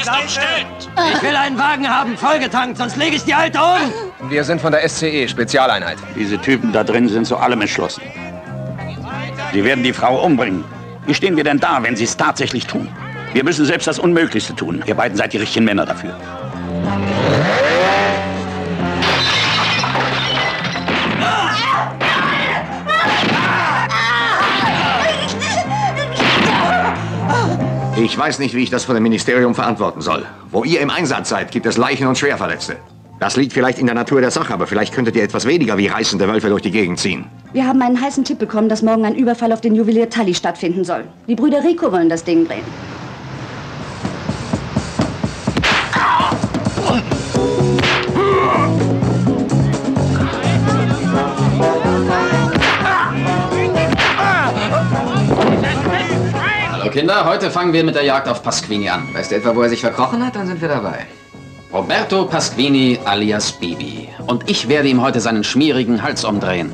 Ist umstellt. Ich will einen Wagen haben, vollgetankt, sonst lege ich die Alte um. Wir sind von der SCE, Spezialeinheit. Diese Typen da drin sind zu allem entschlossen. Sie werden die Frau umbringen. Wie stehen wir denn da, wenn sie es tatsächlich tun? Wir müssen selbst das Unmöglichste tun. Ihr beiden seid die richtigen Männer dafür. Ich weiß nicht, wie ich das von dem Ministerium verantworten soll. Wo ihr im Einsatz seid, gibt es Leichen und Schwerverletzte. Das liegt vielleicht in der Natur der Sache, aber vielleicht könntet ihr etwas weniger wie reißende Wölfe durch die Gegend ziehen. Wir haben einen heißen Tipp bekommen, dass morgen ein Überfall auf den Juwelier Tully stattfinden soll. Die Brüder Rico wollen das Ding drehen. Kinder, heute fangen wir mit der Jagd auf Pasquini an. Weißt du etwa, wo er sich verkrochen hat? Dann sind wir dabei. Roberto Pasquini alias Bibi. Und ich werde ihm heute seinen schmierigen Hals umdrehen.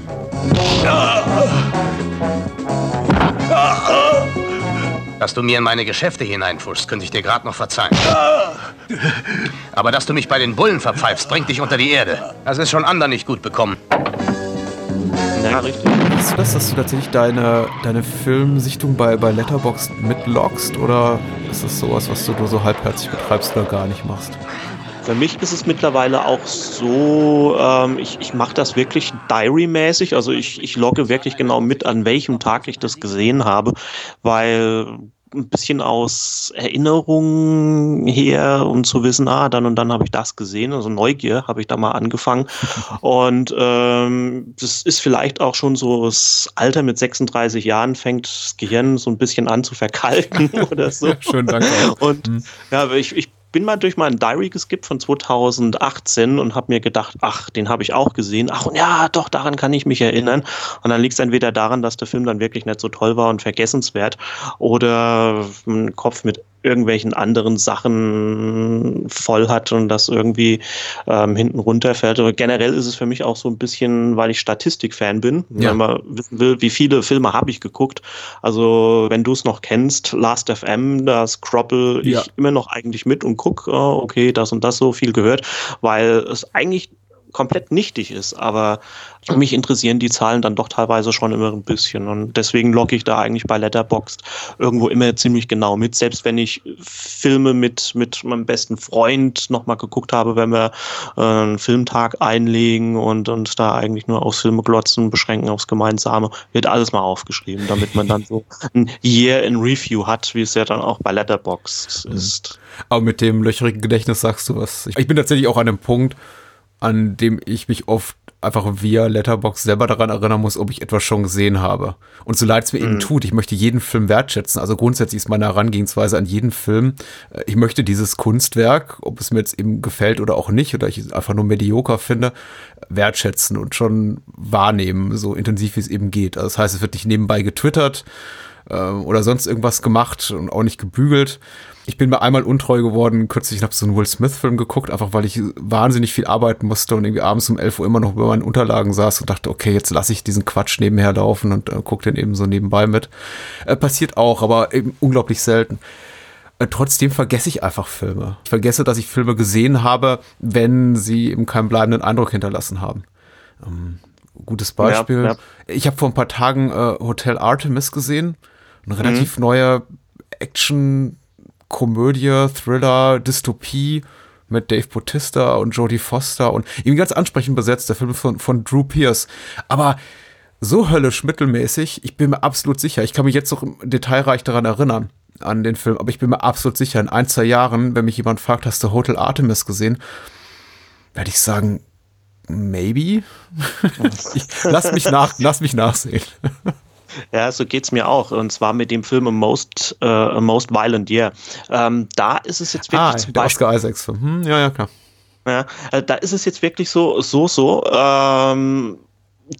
Dass du mir in meine Geschäfte hineinfuschst, könnte ich dir gerade noch verzeihen. Aber dass du mich bei den Bullen verpfeifst, bringt dich unter die Erde. Das ist schon anderen nicht gut bekommen. Ja, richtig. Hast du das, dass du tatsächlich deine, deine Filmsichtung bei, bei Letterboxd mitloggst oder ist das sowas, was du nur so halbherzig betreibst oder gar nicht machst? Für mich ist es mittlerweile auch so, ähm, ich, ich mache das wirklich diary-mäßig. Also ich, ich logge wirklich genau mit, an welchem Tag ich das gesehen habe, weil ein bisschen aus Erinnerung her, um zu wissen, ah, dann und dann habe ich das gesehen. Also Neugier habe ich da mal angefangen. Und ähm, das ist vielleicht auch schon so das Alter mit 36 Jahren fängt das Gehirn so ein bisschen an zu verkalken oder so. Schön, danke. Und Hm. ja, ich, ich bin mal durch meinen Diary geskippt von 2018 und habe mir gedacht, ach, den habe ich auch gesehen. Ach, und ja, doch, daran kann ich mich erinnern. Und dann liegt es entweder daran, dass der Film dann wirklich nicht so toll war und vergessenswert oder ein Kopf mit irgendwelchen anderen Sachen voll hat und das irgendwie ähm, hinten runterfällt. Aber generell ist es für mich auch so ein bisschen, weil ich Statistikfan bin, Ja. wenn man wissen will, wie viele Filme habe ich geguckt. Also wenn du es noch kennst, Last FM, da scroppel Ja. ich immer noch eigentlich mit und guck, oh, okay, das und das so viel gehört, weil es eigentlich komplett nichtig ist, aber mich interessieren die Zahlen dann doch teilweise schon immer ein bisschen und deswegen logge ich da eigentlich bei Letterboxd irgendwo immer ziemlich genau mit, selbst wenn ich Filme mit, mit meinem besten Freund nochmal geguckt habe, wenn wir äh, einen Filmtag einlegen und uns da eigentlich nur aufs Filme glotzen, beschränken aufs Gemeinsame, wird alles mal aufgeschrieben, damit man dann so ein Year in Review hat, wie es ja dann auch bei Letterboxd ist. Aber mit dem löcherigen Gedächtnis sagst du was. Ich, ich bin tatsächlich auch an einem Punkt, an dem ich mich oft einfach via Letterbox selber daran erinnern muss, ob ich etwas schon gesehen habe. Und so leid es mir eben tut, ich möchte jeden Film wertschätzen. Also grundsätzlich ist meine Herangehensweise an jeden Film, äh, ich möchte dieses Kunstwerk, ob es mir jetzt eben gefällt oder auch nicht, oder ich es einfach nur medioker finde, wertschätzen und schon wahrnehmen, so intensiv wie es eben geht. Also das heißt, es wird nicht nebenbei getwittert äh, oder sonst irgendwas gemacht und auch nicht gebügelt. Ich bin mir einmal untreu geworden, kürzlich habe so einen Will Smith-Film geguckt, einfach weil ich wahnsinnig viel arbeiten musste und irgendwie abends um 11 Uhr immer noch über meinen Unterlagen saß und dachte, okay, jetzt lasse ich diesen Quatsch nebenher laufen und äh, gucke den eben so nebenbei mit. Äh, passiert auch, aber eben unglaublich selten. Äh, Trotzdem vergesse ich einfach Filme. Ich vergesse, dass ich Filme gesehen habe, wenn sie eben keinen bleibenden Eindruck hinterlassen haben. Ähm, gutes Beispiel. Ja, ja. Ich habe vor ein paar Tagen äh, Hotel Artemis gesehen. Eine relativ neue Action, Komödie, Thriller, Dystopie mit Dave Bautista und Jodie Foster und irgendwie ganz ansprechend besetzt, der Film von, von Drew Pierce. Aber so höllisch mittelmäßig, ich bin mir absolut sicher, ich kann mich jetzt noch detailreich daran erinnern, an den Film, aber ich bin mir absolut sicher, in ein, zwei Jahren, wenn mich jemand fragt, hast du Hotel Artemis gesehen, werde ich sagen, maybe. ich, lass mich nach, lass mich nachsehen. Ja, so geht's mir auch. Und zwar mit dem Film A Most, äh, A Most Violent Year. Ähm, da ist es jetzt wirklich Ah, zum der Beispiel. Oscar Isaacs Film. Hm, ja, ja, klar. Ja, äh, da ist es jetzt wirklich so, so, so. Ähm,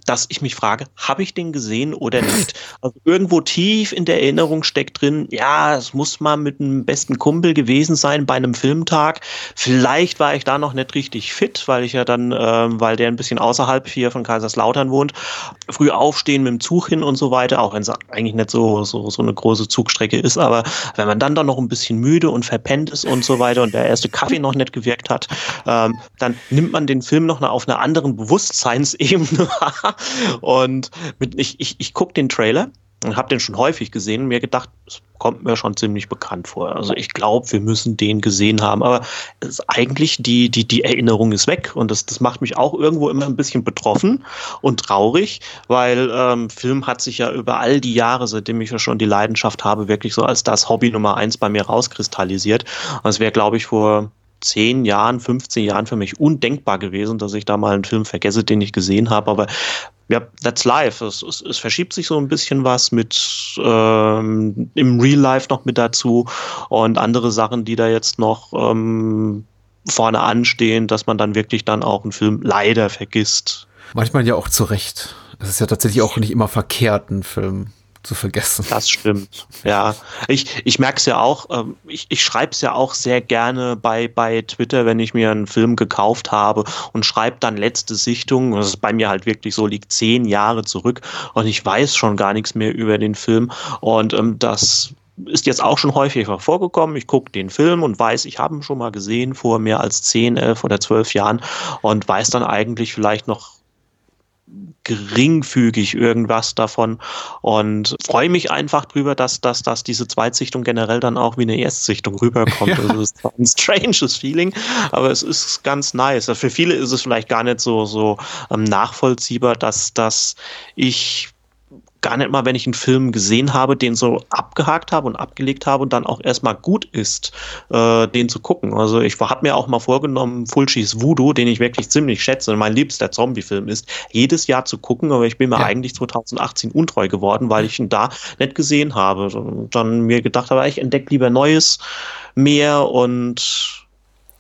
dass ich mich frage, habe ich den gesehen oder nicht? Also irgendwo tief in der Erinnerung steckt drin, ja, es muss mal mit einem besten Kumpel gewesen sein bei einem Filmtag. Vielleicht war ich da noch nicht richtig fit, weil ich ja dann, ähm, weil der ein bisschen außerhalb hier von Kaiserslautern wohnt, früh aufstehen mit dem Zug hin und so weiter, auch wenn es eigentlich nicht so, so, so eine große Zugstrecke ist, aber wenn man dann doch noch ein bisschen müde und verpennt ist und so weiter und der erste Kaffee noch nicht gewirkt hat, ähm, dann nimmt man den Film noch auf einer anderen Bewusstseinsebene und mit, ich, ich, ich gucke den Trailer und habe den schon häufig gesehen und mir gedacht, es kommt mir schon ziemlich bekannt vor. Also ich glaube, wir müssen den gesehen haben, aber eigentlich die, die, die Erinnerung ist weg und das, das macht mich auch irgendwo immer ein bisschen betroffen und traurig, weil ähm, Film hat sich ja über all die Jahre, seitdem ich ja schon die Leidenschaft habe, wirklich so als das Hobby Nummer eins bei mir rauskristallisiert. Und es wäre, glaube ich, vor zehn Jahren, 15 Jahren für mich undenkbar gewesen, dass ich da mal einen Film vergesse, den ich gesehen habe. Aber ja, that's life. Es, es, es verschiebt sich so ein bisschen was mit ähm, im Real Life noch mit dazu und andere Sachen, die da jetzt noch ähm, vorne anstehen, dass man dann wirklich dann auch einen Film leider vergisst. Manchmal ja auch zu Recht. Es ist ja tatsächlich auch nicht immer verkehrt, einen Film zu vergessen. Das stimmt. Ja, ich, ich merke es ja auch, ähm, ich, ich schreibe es ja auch sehr gerne bei, bei Twitter, wenn ich mir einen Film gekauft habe und schreibe dann letzte Sichtung, das ist bei mir halt wirklich so, liegt zehn Jahre zurück und ich weiß schon gar nichts mehr über den Film und ähm, das ist jetzt auch schon häufiger vorgekommen. Ich gucke den Film und weiß, ich habe ihn schon mal gesehen vor mehr als zehn, elf oder zwölf Jahren und weiß dann eigentlich vielleicht noch geringfügig irgendwas davon und freue mich einfach drüber, dass, dass, dass diese Zweitsichtung generell dann auch wie eine Erstsichtung rüberkommt. Ja. Also es ist ein stranges Feeling, aber es ist ganz nice. Für viele ist es vielleicht gar nicht so, so ähm, nachvollziehbar, dass, dass ich gar nicht mal, wenn ich einen Film gesehen habe, den so abgehakt habe und abgelegt habe und dann auch erstmal gut ist, äh, den zu gucken. Also ich habe mir auch mal vorgenommen, Fulcis Voodoo, den ich wirklich ziemlich schätze und mein liebster Zombie-Film ist, jedes Jahr zu gucken, aber ich bin mir ja. eigentlich 2018 untreu geworden, weil ich ihn da nicht gesehen habe. Und dann mir gedacht habe, ich entdecke lieber Neues mehr und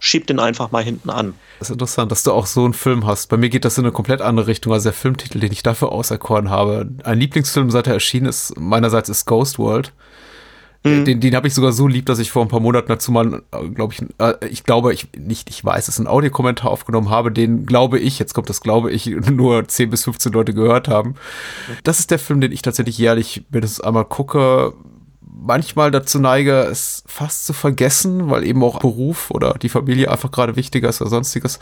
schieb den einfach mal hinten an. Das ist interessant, dass du auch so einen Film hast. Bei mir geht das in eine komplett andere Richtung. Also der Filmtitel, den ich dafür auserkoren habe. Ein Lieblingsfilm, seit er erschienen ist, meinerseits ist Ghost World. Mhm. Den, den habe ich sogar so lieb, dass ich vor ein paar Monaten dazu mal, glaube ich, äh, ich glaube, ich nicht, ich weiß, es ein Audiokommentar aufgenommen habe, den glaube ich, jetzt kommt das glaube ich, nur 10 bis 15 Leute gehört haben. Das ist der Film, den ich tatsächlich jährlich mindestens einmal gucke manchmal dazu neige, es fast zu vergessen, weil eben auch Beruf oder die Familie einfach gerade wichtiger ist oder sonstiges.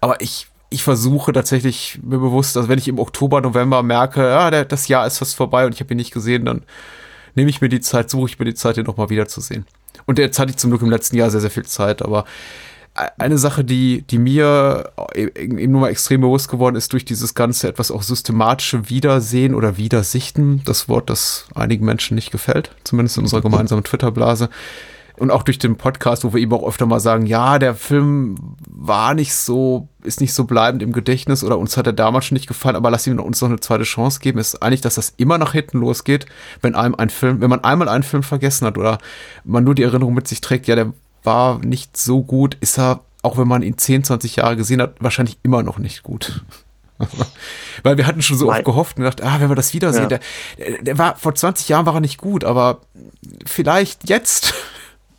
Aber ich, ich versuche tatsächlich mir bewusst, dass wenn ich im Oktober, November merke, ja, der, das Jahr ist fast vorbei und ich habe ihn nicht gesehen, dann nehme ich mir die Zeit, suche ich mir die Zeit, den nochmal wiederzusehen. Und jetzt hatte ich zum Glück im letzten Jahr sehr, sehr viel Zeit, aber eine Sache, die, die mir eben nur mal extrem bewusst geworden ist durch dieses ganze etwas auch systematische Wiedersehen oder Wiedersichten, das Wort, das einigen Menschen nicht gefällt, zumindest in unserer gemeinsamen Twitter-Blase. Und auch durch den Podcast, wo wir eben auch öfter mal sagen, ja, der Film war nicht so, ist nicht so bleibend im Gedächtnis oder uns hat er damals schon nicht gefallen, aber lass ihm uns noch eine zweite Chance geben, ist eigentlich, dass das immer nach hinten losgeht, wenn einem ein Film, wenn man einmal einen Film vergessen hat oder man nur die Erinnerung mit sich trägt, ja, der war nicht so gut, ist er, auch wenn man ihn 10, 20 Jahre gesehen hat, wahrscheinlich immer noch nicht gut. Weil wir hatten schon so oft gehofft und gedacht, ah, wenn wir das wiedersehen, ja. der, der war, vor 20 Jahren war er nicht gut, aber vielleicht jetzt.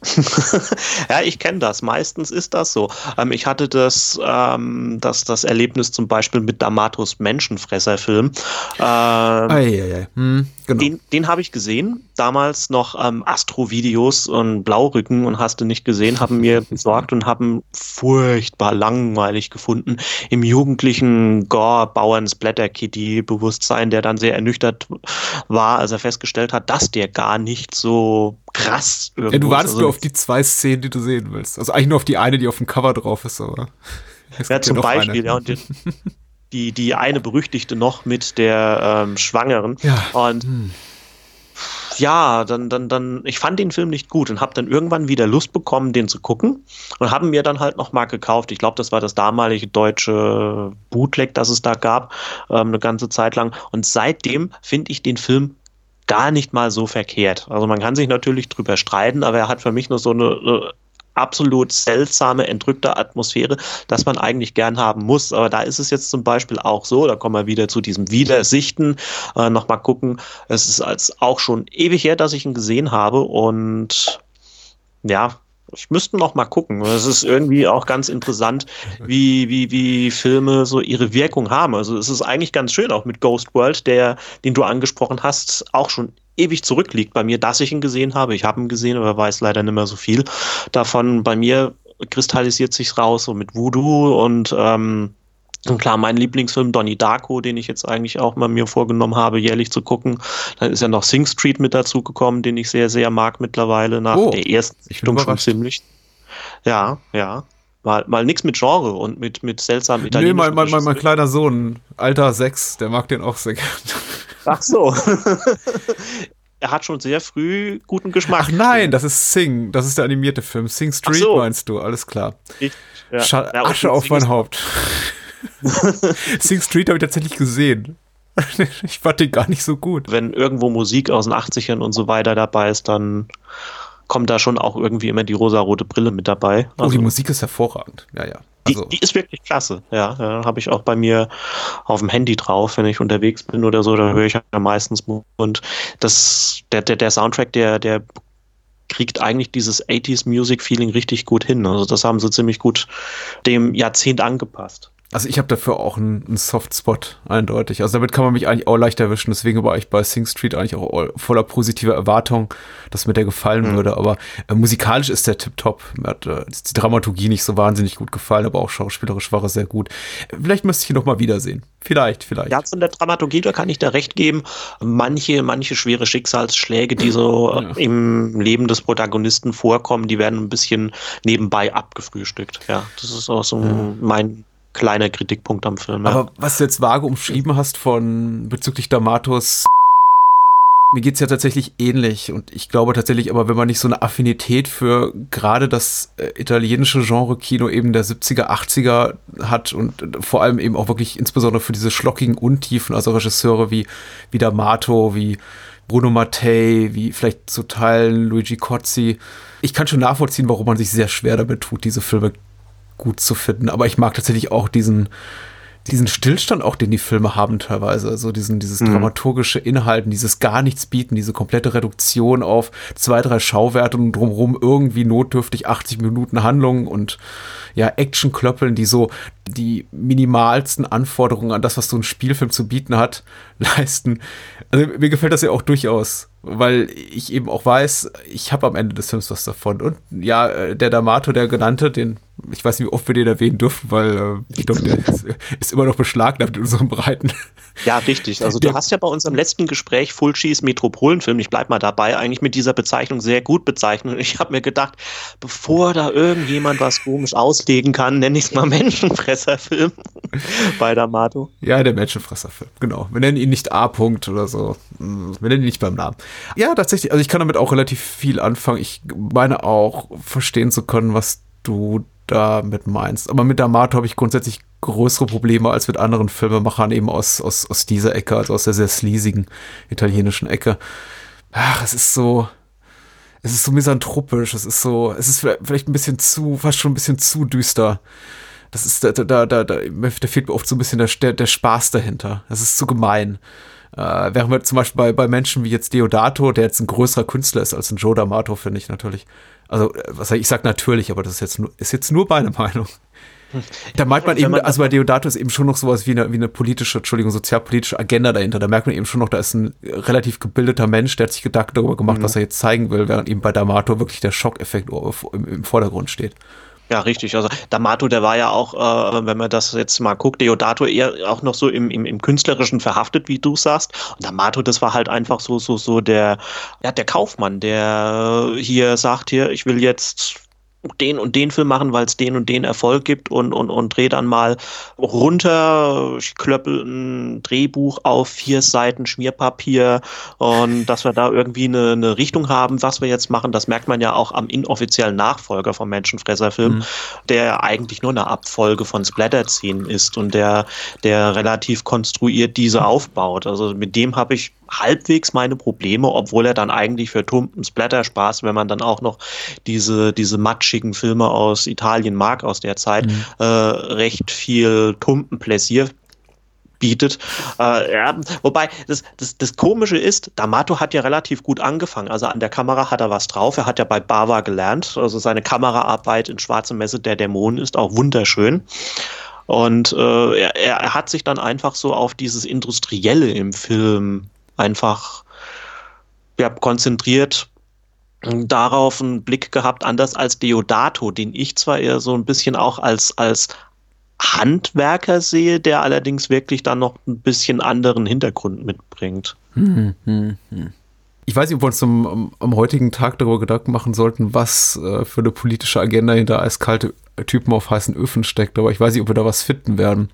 ja, ich kenne das. Meistens ist das so. Ähm, ich hatte das, ähm, das, das Erlebnis zum Beispiel mit Damatus Menschenfresser-Film. Ähm, hm, genau. Den, den habe ich gesehen. Damals noch ähm, Astro-Videos und Blaurücken und hast du nicht gesehen, haben mir besorgt und haben furchtbar langweilig gefunden. Im jugendlichen Gore-Bauern-Splatter-Kitty-Bewusstsein, der dann sehr ernüchtert war, als er festgestellt hat, dass der gar nicht so krass Ja, du wartest also, nur auf die zwei Szenen, die du sehen willst. Also eigentlich nur auf die eine, die auf dem Cover drauf ist, aber. Ja, zum Beispiel, eine. ja. Und die, die, die, eine berüchtigte noch mit der ähm, Schwangeren. Ja. Und hm. ja, dann, dann, dann, ich fand den Film nicht gut und habe dann irgendwann wieder Lust bekommen, den zu gucken und haben mir dann halt noch mal gekauft. Ich glaube, das war das damalige deutsche Bootleg, das es da gab, ähm, eine ganze Zeit lang. Und seitdem finde ich den Film gar nicht mal so verkehrt. Also man kann sich natürlich drüber streiten, aber er hat für mich nur so eine, absolut seltsame, entrückte Atmosphäre, das man eigentlich gern haben muss. Aber da ist es jetzt zum Beispiel auch so, da kommen wir wieder zu diesem Wiedersichten, äh, nochmal gucken. Es ist als auch schon ewig her, dass ich ihn gesehen habe und ja, ich müsste noch mal gucken. Es ist irgendwie auch ganz interessant, wie, wie, wie Filme so ihre Wirkung haben. Also es ist eigentlich ganz schön, auch mit Ghost World, der, den du angesprochen hast, auch schon ewig zurückliegt bei mir, dass ich ihn gesehen habe. Ich habe ihn gesehen, aber weiß leider nicht mehr so viel davon. Bei mir kristallisiert sich raus so mit Voodoo und ähm, und klar, mein Lieblingsfilm Donnie Darko, den ich jetzt eigentlich auch mal mir vorgenommen habe, jährlich zu gucken. Dann ist ja noch Sing Street mit dazu gekommen, den ich sehr, sehr mag mittlerweile, nach oh, der ersten Sichtung schon ziemlich. Ja, ja. Mal, mal nichts mit Genre und mit, mit seltsamen italienischen. Nee, mein, mein, mein, kleiner Sohn, Alter 6, der mag den auch sehr gerne. Ach so. er hat schon sehr früh guten Geschmack. Ach nein, das ist Sing, das ist der animierte Film. Sing Street so. meinst du, alles klar. Ich, ja. ja, Asche auf mein Haupt. Sing Street habe ich tatsächlich gesehen. ich fand den gar nicht so gut. Wenn irgendwo Musik aus den 80ern und so weiter dabei ist, dann kommt da schon auch irgendwie immer die rosa-rote Brille mit dabei. Also, oh, die also Musik ist hervorragend. Ja, ja. Also. Die, die, ist wirklich klasse. Ja, ja habe ich auch bei mir auf dem Handy drauf, wenn ich unterwegs bin oder so, da höre ich ja meistens und das der der, der Soundtrack, der der kriegt eigentlich dieses 80s Music Feeling richtig gut hin. Also das haben sie ziemlich gut dem Jahrzehnt angepasst. Also ich habe dafür auch einen, einen Softspot, eindeutig. Also damit kann man mich eigentlich auch leicht erwischen. Deswegen war ich bei Sing Street eigentlich auch voller positiver Erwartung, dass mir der gefallen mhm. würde. Aber äh, musikalisch ist der tipptopp. Mir hat äh, die Dramaturgie nicht so wahnsinnig gut gefallen, aber auch schauspielerisch war er sehr gut. Vielleicht müsste ich ihn noch mal wiedersehen. Vielleicht, vielleicht. Ja, zu der Dramaturgie, da kann ich da recht geben. Manche, manche schwere Schicksalsschläge, die so ja. im Leben des Protagonisten vorkommen, die werden ein bisschen nebenbei abgefrühstückt. Ja, das ist auch so ja. mein kleiner Kritikpunkt am Film. Ja. Aber was du jetzt vage umschrieben hast von bezüglich Damatos mir geht's ja tatsächlich ähnlich und ich glaube tatsächlich, aber wenn man nicht so eine Affinität für gerade das äh, italienische Genre-Kino eben der 70er, 80er hat und vor allem eben auch wirklich insbesondere für diese schlockigen Untiefen, also Regisseure wie, wie D'Amato, wie Bruno Mattei, wie vielleicht zu Teilen Luigi Cozzi. Ich kann schon nachvollziehen, warum man sich sehr schwer damit tut, diese Filme gut zu finden. Aber ich mag tatsächlich auch diesen, diesen Stillstand auch, den die Filme haben teilweise. Also diesen, dieses mhm. dramaturgische Inhalten, dieses gar nichts bieten, diese komplette Reduktion auf zwei, drei Schauwerte und drumherum irgendwie notdürftig 80 Minuten Handlung und ja, Action-Klöppeln, die so die minimalsten Anforderungen an das, was so ein Spielfilm zu bieten hat, leisten. Also mir gefällt das ja auch durchaus weil ich eben auch weiß, ich habe am Ende des Films was davon. Und ja, äh, der D'Amato, der genannte, den, ich weiß nicht, wie oft wir den erwähnen dürfen, weil äh, ich glaube, der ist, ist, immer noch beschlagnahmt in unseren Breiten. Ja, richtig. Also du hast ja bei unserem letzten Gespräch Full Cheese Metropolenfilm, ich bleib mal dabei, eigentlich mit dieser Bezeichnung sehr gut bezeichnet. Und ich habe mir gedacht, bevor da irgendjemand was komisch auslegen kann, nenne ich es mal Menschenfresserfilm bei D'Amato. Ja, der Menschenfresserfilm, genau. Wir nennen ihn nicht A-Punkt oder so. Wir nennen ihn nicht beim Namen. Ja, tatsächlich. Also ich kann damit auch relativ viel anfangen. Ich meine auch verstehen zu können, was du damit meinst. Aber mit D'Amato habe ich grundsätzlich größere Probleme als mit anderen Filmemachern eben aus, aus, aus dieser Ecke, also aus der sehr sleasigen italienischen Ecke. Ach, es ist so, es ist so misanthropisch, es ist so, es ist vielleicht ein bisschen zu, fast schon ein bisschen zu düster. Das ist, da, da, da, da, da fehlt mir oft so ein bisschen der, der Spaß dahinter. Das ist zu gemein. Äh, während wir zum Beispiel bei, bei Menschen wie jetzt Deodato, der jetzt ein größerer Künstler ist als ein Joe D'Amato, finde ich natürlich. Also, äh, was ich sag natürlich, aber das ist jetzt nur, ist jetzt nur meine Meinung. Da meint man eben, also bei Deodato ist eben schon noch sowas wie eine, wie eine politische, Entschuldigung, sozialpolitische Agenda dahinter. Da merkt man eben schon noch, da ist ein relativ gebildeter Mensch, der hat sich Gedanken darüber gemacht, mhm. was er jetzt zeigen will, während eben bei D'Amato wirklich der Schockeffekt im, im Vordergrund steht. Ja, richtig. Also D'Amato, der war ja auch, äh, wenn man das jetzt mal guckt, Deodato eher auch noch so im, im, im Künstlerischen verhaftet, wie du sagst. Und D'Amato, das war halt einfach so, so, so der, ja, der Kaufmann, der hier sagt, hier, ich will jetzt den und den Film machen, weil es den und den Erfolg gibt und, und, und dreh dann mal runter, ich klöppel ein Drehbuch auf vier Seiten Schmierpapier und dass wir da irgendwie eine, eine Richtung haben, was wir jetzt machen, das merkt man ja auch am inoffiziellen Nachfolger vom Menschenfresserfilm, mhm. der eigentlich nur eine Abfolge von Splatter-Szenen ist und der, der relativ konstruiert diese aufbaut. Also mit dem habe ich halbwegs meine Probleme, obwohl er dann eigentlich für tumpen Splatter-Spaß, wenn man dann auch noch diese, diese matschigen Filme aus Italien mag aus der Zeit, mhm. äh, recht viel tumpen Pläsier bietet. Äh, ja, wobei das, das, das Komische ist, D'Amato hat ja relativ gut angefangen. Also an der Kamera hat er was drauf. Er hat ja bei Bava gelernt. Also seine Kameraarbeit in Schwarze Messe der Dämonen ist auch wunderschön. Und äh, er, er hat sich dann einfach so auf dieses Industrielle im Film einfach ja, konzentriert darauf einen Blick gehabt, anders als Deodato, den ich zwar eher so ein bisschen auch als, als Handwerker sehe, der allerdings wirklich dann noch ein bisschen anderen Hintergrund mitbringt. Hm, hm, hm. Ich weiß nicht, ob wir uns am, am heutigen Tag darüber Gedanken machen sollten, was äh, für eine politische Agenda hinter eiskalte Typen auf heißen Öfen steckt, aber ich weiß nicht, ob wir da was finden werden.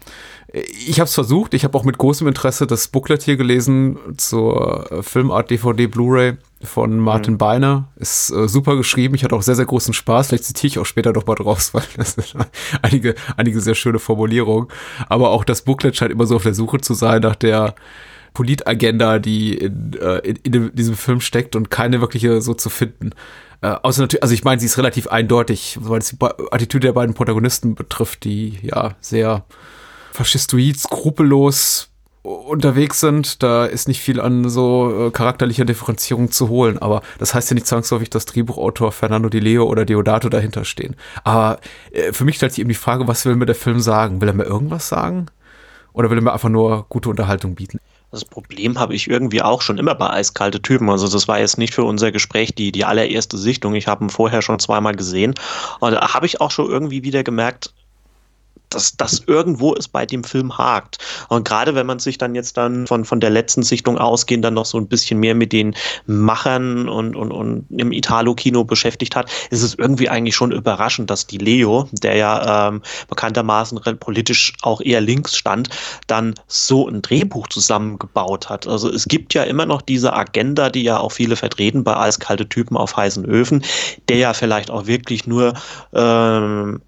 Ich habe es versucht, ich habe auch mit großem Interesse das Booklet hier gelesen zur äh, Filmart DVD Blu-ray von Martin mhm. Beiner. Ist äh, super geschrieben, ich hatte auch sehr, sehr großen Spaß. Vielleicht zitiere ich auch später noch mal draus, weil das sind einige, einige sehr schöne Formulierungen. Aber auch das Booklet scheint immer so auf der Suche zu sein nach der Politagenda, die in, äh, in, in diesem Film steckt und keine wirkliche so zu finden. Äh, außer natürlich, also ich meine, sie ist relativ eindeutig, weil es die Attitüde der beiden Protagonisten betrifft, die ja sehr faschistoid, skrupellos unterwegs sind. Da ist nicht viel an so äh, charakterlicher Differenzierung zu holen. Aber das heißt ja nicht zwangsläufig, dass Drehbuchautor Fernando Di Leo oder Deodato dahinter stehen. Aber äh, für mich stellt sich eben die Frage, was will mir der Film sagen? Will er mir irgendwas sagen? Oder will er mir einfach nur gute Unterhaltung bieten? Das Problem habe ich irgendwie auch schon immer bei eiskalte Typen. Also das war jetzt nicht für unser Gespräch die, die allererste Sichtung. Ich habe ihn vorher schon zweimal gesehen. Und da habe ich auch schon irgendwie wieder gemerkt, dass das irgendwo es bei dem Film hakt. Und gerade wenn man sich dann jetzt dann von, von der letzten Sichtung ausgehend dann noch so ein bisschen mehr mit den Machern und, und, und im Italo-Kino beschäftigt hat, ist es irgendwie eigentlich schon überraschend, dass die Leo, der ja ähm, bekanntermaßen politisch auch eher links stand, dann so ein Drehbuch zusammengebaut hat. Also es gibt ja immer noch diese Agenda, die ja auch viele vertreten bei eiskalte Typen auf heißen Öfen, der ja vielleicht auch wirklich nur ähm,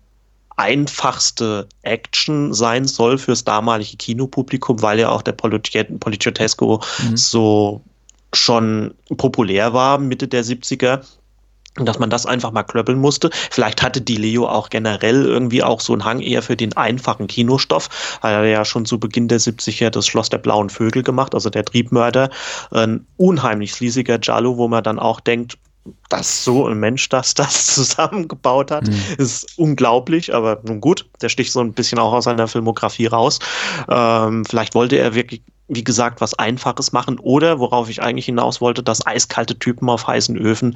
einfachste Action sein soll fürs damalige Kinopublikum, weil ja auch der Poliziotesco mhm. so schon populär war, Mitte der 70er. Und dass man das einfach mal klöppeln musste. Vielleicht hatte die Leo auch generell irgendwie auch so einen Hang eher für den einfachen Kinostoff. Er hat ja schon zu Beginn der 70er das Schloss der blauen Vögel gemacht, also der Triebmörder. Ein unheimlich schließiger Giallo, wo man dann auch denkt, dass so ein Mensch das, das zusammengebaut hat, mhm. ist unglaublich, aber nun gut, der sticht so ein bisschen auch aus seiner Filmografie raus. Ähm, vielleicht wollte er wirklich, wie gesagt, was Einfaches machen oder, worauf ich eigentlich hinaus wollte, dass eiskalte Typen auf heißen Öfen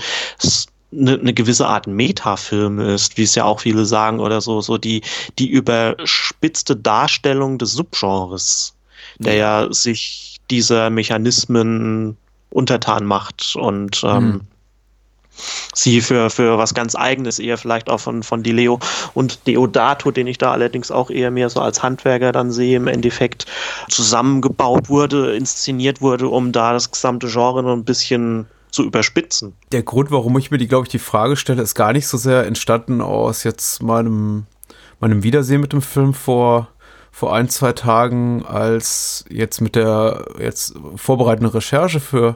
eine, eine gewisse Art Metafilm ist, wie es ja auch viele sagen, oder so, so die, die überspitzte Darstellung des Subgenres, der ja, sich dieser Mechanismen untertan macht und ähm, mhm sie für, für was ganz Eigenes eher vielleicht auch von, von Dileo und Deodato, den ich da allerdings auch eher mehr so als Handwerker dann sehe, im Endeffekt zusammengebaut wurde, inszeniert wurde, um da das gesamte Genre noch ein bisschen zu überspitzen. Der Grund, warum ich mir die, glaube ich, die Frage stelle, ist gar nicht so sehr entstanden aus jetzt meinem, meinem Wiedersehen mit dem Film vor vor ein, zwei Tagen als jetzt mit der jetzt vorbereitenden Recherche für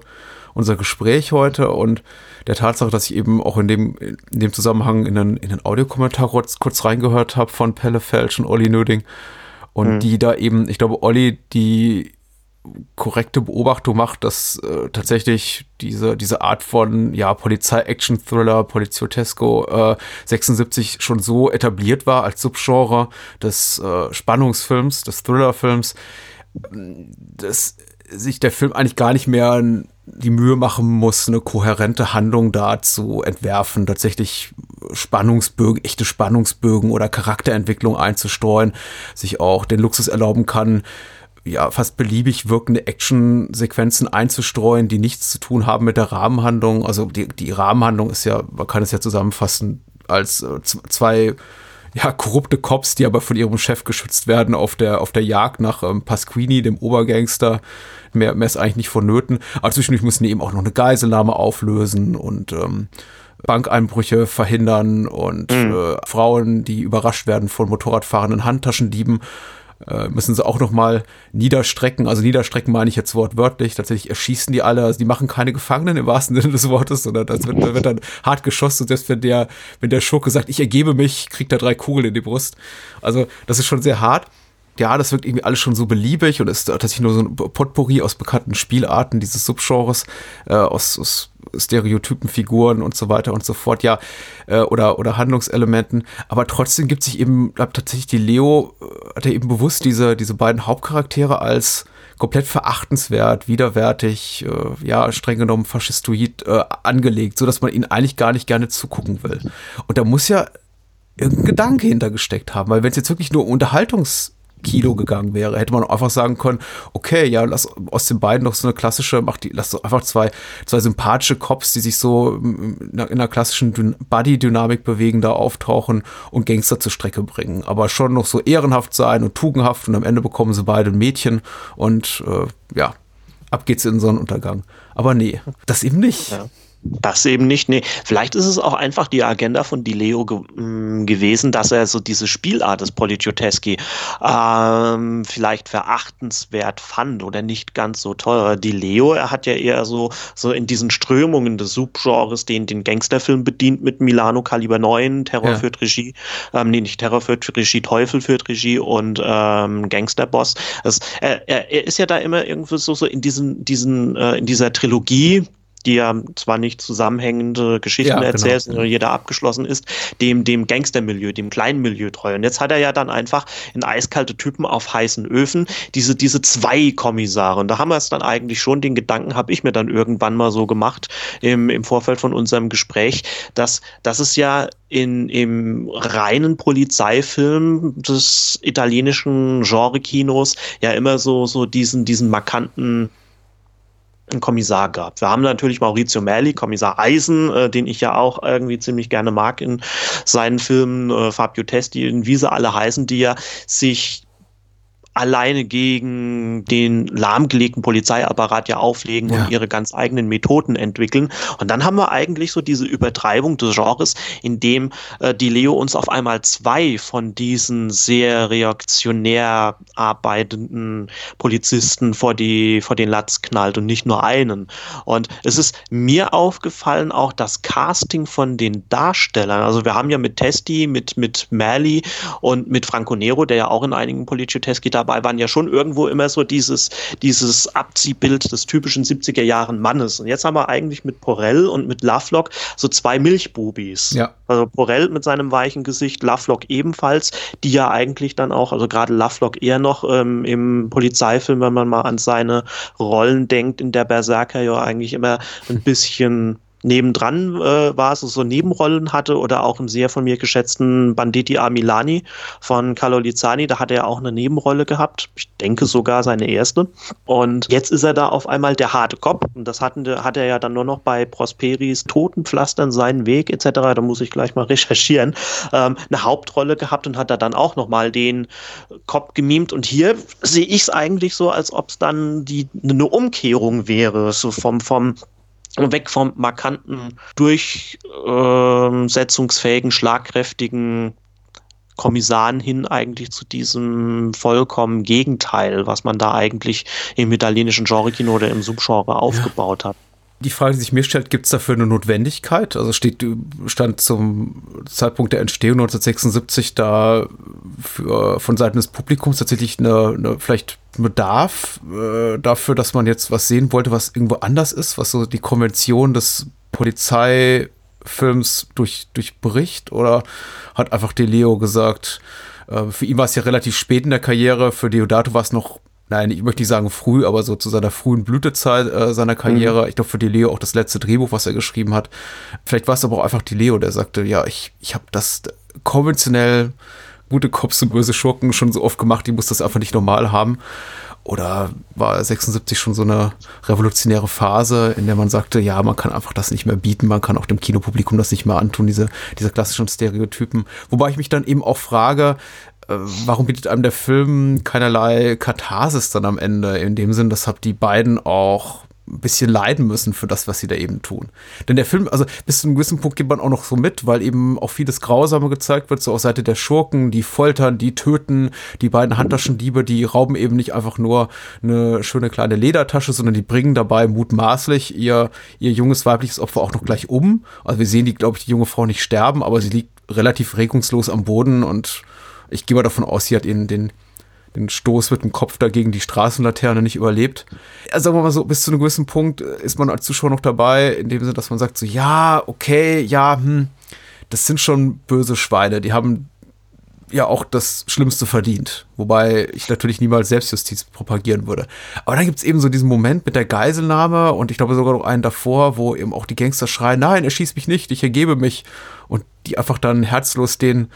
unser Gespräch heute und der Tatsache, dass ich eben auch in dem, in dem Zusammenhang in den, in den Audiokommentar kurz, kurz reingehört habe von Pelle Felsch und Olli Nöding. Und mhm. die da eben, ich glaube, Olli, die korrekte Beobachtung macht, dass äh, tatsächlich diese, diese Art von ja, Polizei-Action-Thriller, Poliziotesco äh, 76 schon so etabliert war als Subgenre des äh, Spannungsfilms, des Thrillerfilms, dass sich der Film eigentlich gar nicht mehr die Mühe machen muss, eine kohärente Handlung da zu entwerfen, tatsächlich Spannungsbögen, echte Spannungsbögen oder Charakterentwicklung einzustreuen, sich auch den Luxus erlauben kann, ja, fast beliebig wirkende Actionsequenzen einzustreuen, die nichts zu tun haben mit der Rahmenhandlung. Also die, die Rahmenhandlung ist ja, man kann es ja zusammenfassen als äh, zwei ja, korrupte Cops, die aber von ihrem Chef geschützt werden auf der, auf der Jagd nach ähm, Pasquini, dem Obergangster. Mehr, mehr ist eigentlich nicht vonnöten. Aber zwischendurch müssen die eben auch noch eine Geiselnahme auflösen und ähm, Bankeinbrüche verhindern und mhm. äh, Frauen, die überrascht werden von Motorradfahrenden Handtaschendieben äh, müssen sie auch noch mal niederstrecken. Also niederstrecken meine ich jetzt wortwörtlich. Tatsächlich erschießen die alle. Also die machen keine Gefangenen im wahrsten Sinne des Wortes, sondern das wird, wird dann hart geschossen. Und selbst wenn der, wenn der Schurke sagt, ich ergebe mich, kriegt er drei Kugeln in die Brust. Also das ist schon sehr hart ja, das wirkt irgendwie alles schon so beliebig und ist tatsächlich nur so ein Potpourri aus bekannten Spielarten dieses Subgenres, äh, aus, aus Stereotypen, Figuren und so weiter und so fort, ja, äh, oder, oder Handlungselementen. Aber trotzdem gibt sich eben, glaub, tatsächlich die Leo, äh, hat er eben bewusst diese, diese beiden Hauptcharaktere als komplett verachtenswert, widerwärtig, äh, ja, streng genommen faschistoid äh, angelegt, so dass man ihnen eigentlich gar nicht gerne zugucken will. Und da muss ja irgendein Gedanke hintergesteckt haben, weil wenn es jetzt wirklich nur Unterhaltungs Kilo gegangen wäre. Hätte man einfach sagen können, okay, ja, lass aus den beiden doch so eine klassische, mach die, lass doch einfach zwei, zwei sympathische Cops, die sich so in einer klassischen Buddy-Dynamik bewegen, da auftauchen und Gangster zur Strecke bringen. Aber schon noch so ehrenhaft sein und tugendhaft und am Ende bekommen sie beide ein Mädchen und äh, ja, ab geht's in Sonnenuntergang. Aber nee, das eben nicht. Ja. Das eben nicht. Nee, vielleicht ist es auch einfach die Agenda von Di Leo ge mm, gewesen, dass er so diese Spielart des Politioteski ähm, vielleicht verachtenswert fand oder nicht ganz so toll. Di Leo, er hat ja eher so, so in diesen Strömungen des Subgenres den, den Gangsterfilm bedient mit Milano Kaliber 9, Terror ja. führt Regie, ähm, nee, nicht Terror führt Regie, Teufel führt Regie und ähm, Gangsterboss. Das, er, er ist ja da immer irgendwie so, so in diesen, diesen, äh, in dieser Trilogie, die ja zwar nicht zusammenhängende Geschichten ja, genau. erzählt, sondern jeder abgeschlossen ist, dem, dem Gangstermilieu, dem kleinen Milieu treu. Und jetzt hat er ja dann einfach in eiskalte Typen auf heißen Öfen diese, diese zwei Kommissare. Und da haben wir es dann eigentlich schon, den Gedanken habe ich mir dann irgendwann mal so gemacht im, im Vorfeld von unserem Gespräch, dass, dass es ja in, im reinen Polizeifilm des italienischen Genre-Kinos ja immer so, so diesen, diesen markanten einen Kommissar gab. Wir haben natürlich Maurizio Merli, Kommissar Eisen, äh, den ich ja auch irgendwie ziemlich gerne mag in seinen Filmen, äh, Fabio Testi, wie sie alle heißen, die ja sich alleine gegen den lahmgelegten Polizeiapparat ja auflegen ja. und ihre ganz eigenen Methoden entwickeln. Und dann haben wir eigentlich so diese Übertreibung des Genres, in dem äh, die Leo uns auf einmal zwei von diesen sehr reaktionär arbeitenden Polizisten vor die vor den Latz knallt und nicht nur einen. Und es ist mir aufgefallen auch das Casting von den Darstellern. Also wir haben ja mit Testi, mit mit Merli und mit Franco Nero, der ja auch in einigen Policio-Testi da dabei waren ja schon irgendwo immer so dieses, dieses Abziehbild des typischen 70er Jahren Mannes. Und jetzt haben wir eigentlich mit Porell und mit Lovelock so zwei Milchbubis. Ja. Also Porell mit seinem weichen Gesicht, Lovelock ebenfalls, die ja eigentlich dann auch, also gerade Lovelock eher noch ähm, im Polizeifilm, wenn man mal an seine Rollen denkt, in der Berserker ja eigentlich immer ein bisschen nebendran äh, war, so, so Nebenrollen hatte oder auch im sehr von mir geschätzten Banditi A. Milani von Carlo Lizani, da hat er auch eine Nebenrolle gehabt. Ich denke sogar seine erste. Und jetzt ist er da auf einmal der harte Kopf. Und das hatten, hat er ja dann nur noch bei Prosperis Totenpflastern seinen Weg etc. Da muss ich gleich mal recherchieren. Ähm, eine Hauptrolle gehabt und hat da dann auch nochmal den Kopf gemimt. Und hier sehe ich es eigentlich so, als ob es dann die, eine Umkehrung wäre, so vom, vom weg vom markanten, durchsetzungsfähigen, schlagkräftigen Kommissaren hin eigentlich zu diesem vollkommen Gegenteil, was man da eigentlich im italienischen Genre-Kino oder im Subgenre aufgebaut hat. Die Frage, die sich mir stellt, gibt es dafür eine Notwendigkeit? Also steht, stand zum Zeitpunkt der Entstehung 1976 da für, von Seiten des Publikums tatsächlich eine, eine vielleicht Bedarf äh, dafür, dass man jetzt was sehen wollte, was irgendwo anders ist, was so die Konvention des Polizeifilms durch, durchbricht? Oder hat einfach Deleo gesagt, äh, für ihn war es ja relativ spät in der Karriere, für Deodato war es noch nein, ich möchte nicht sagen früh, aber so zu seiner frühen Blütezeit äh, seiner Karriere. Mhm. Ich glaube, für die Leo auch das letzte Drehbuch, was er geschrieben hat. Vielleicht war es aber auch einfach die Leo, der sagte, ja, ich, ich habe das konventionell gute Cops und böse Schurken schon so oft gemacht, die muss das einfach nicht normal haben. Oder war 76 schon so eine revolutionäre Phase, in der man sagte, ja, man kann einfach das nicht mehr bieten, man kann auch dem Kinopublikum das nicht mehr antun, diese, diese klassischen Stereotypen. Wobei ich mich dann eben auch frage, warum bietet einem der Film keinerlei Katharsis dann am Ende? In dem Sinn, das habt die beiden auch ein bisschen leiden müssen für das, was sie da eben tun. Denn der Film, also bis zu einem gewissen Punkt geht man auch noch so mit, weil eben auch vieles Grausame gezeigt wird, so auf Seite der Schurken, die foltern, die töten, die beiden Handtaschendiebe, die rauben eben nicht einfach nur eine schöne kleine Ledertasche, sondern die bringen dabei mutmaßlich ihr, ihr junges weibliches Opfer auch noch gleich um. Also wir sehen die, glaube ich, die junge Frau nicht sterben, aber sie liegt relativ regungslos am Boden und ich gehe mal davon aus, sie hat ihnen den den Stoß mit dem Kopf dagegen die Straßenlaterne nicht überlebt. Also sagen wir mal so, bis zu einem gewissen Punkt äh, ist man als Zuschauer noch dabei, in dem Sinne, dass man sagt so, ja, okay, ja, hm, das sind schon böse Schweine, die haben ja auch das Schlimmste verdient. Wobei ich natürlich niemals Selbstjustiz propagieren würde. Aber dann gibt es eben so diesen Moment mit der Geiselnahme und ich glaube sogar noch einen davor, wo eben auch die Gangster schreien, nein, er schießt mich nicht, ich ergebe mich. Und die einfach dann herzlos den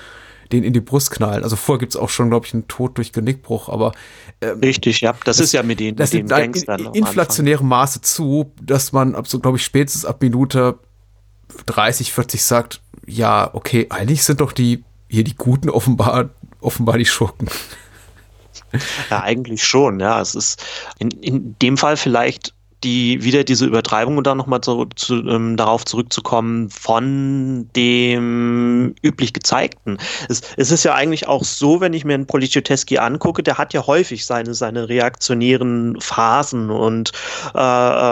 den in die Brust knallen. Also vorher gibt es auch schon, glaube ich, einen Tod durch Genickbruch, aber ähm, Richtig, ja. Das, das, ist ja mit den, das mit den Gangstern. In, inflationärem Maße zu, dass man ab so, glaube ich, spätestens ab Minute 30, 40 sagt, ja, okay, eigentlich sind doch die hier die Guten offenbar, offenbar die Schurken. Ja, eigentlich schon, ja. Es ist in, in dem Fall vielleicht die wieder diese Übertreibung und dann nochmal zu, zu, ähm, darauf zurückzukommen von dem üblich gezeigten. Es, es, ist ja eigentlich auch so, wenn ich mir einen Policioteschi angucke, der hat ja häufig seine, seine reaktionären Phasen und äh,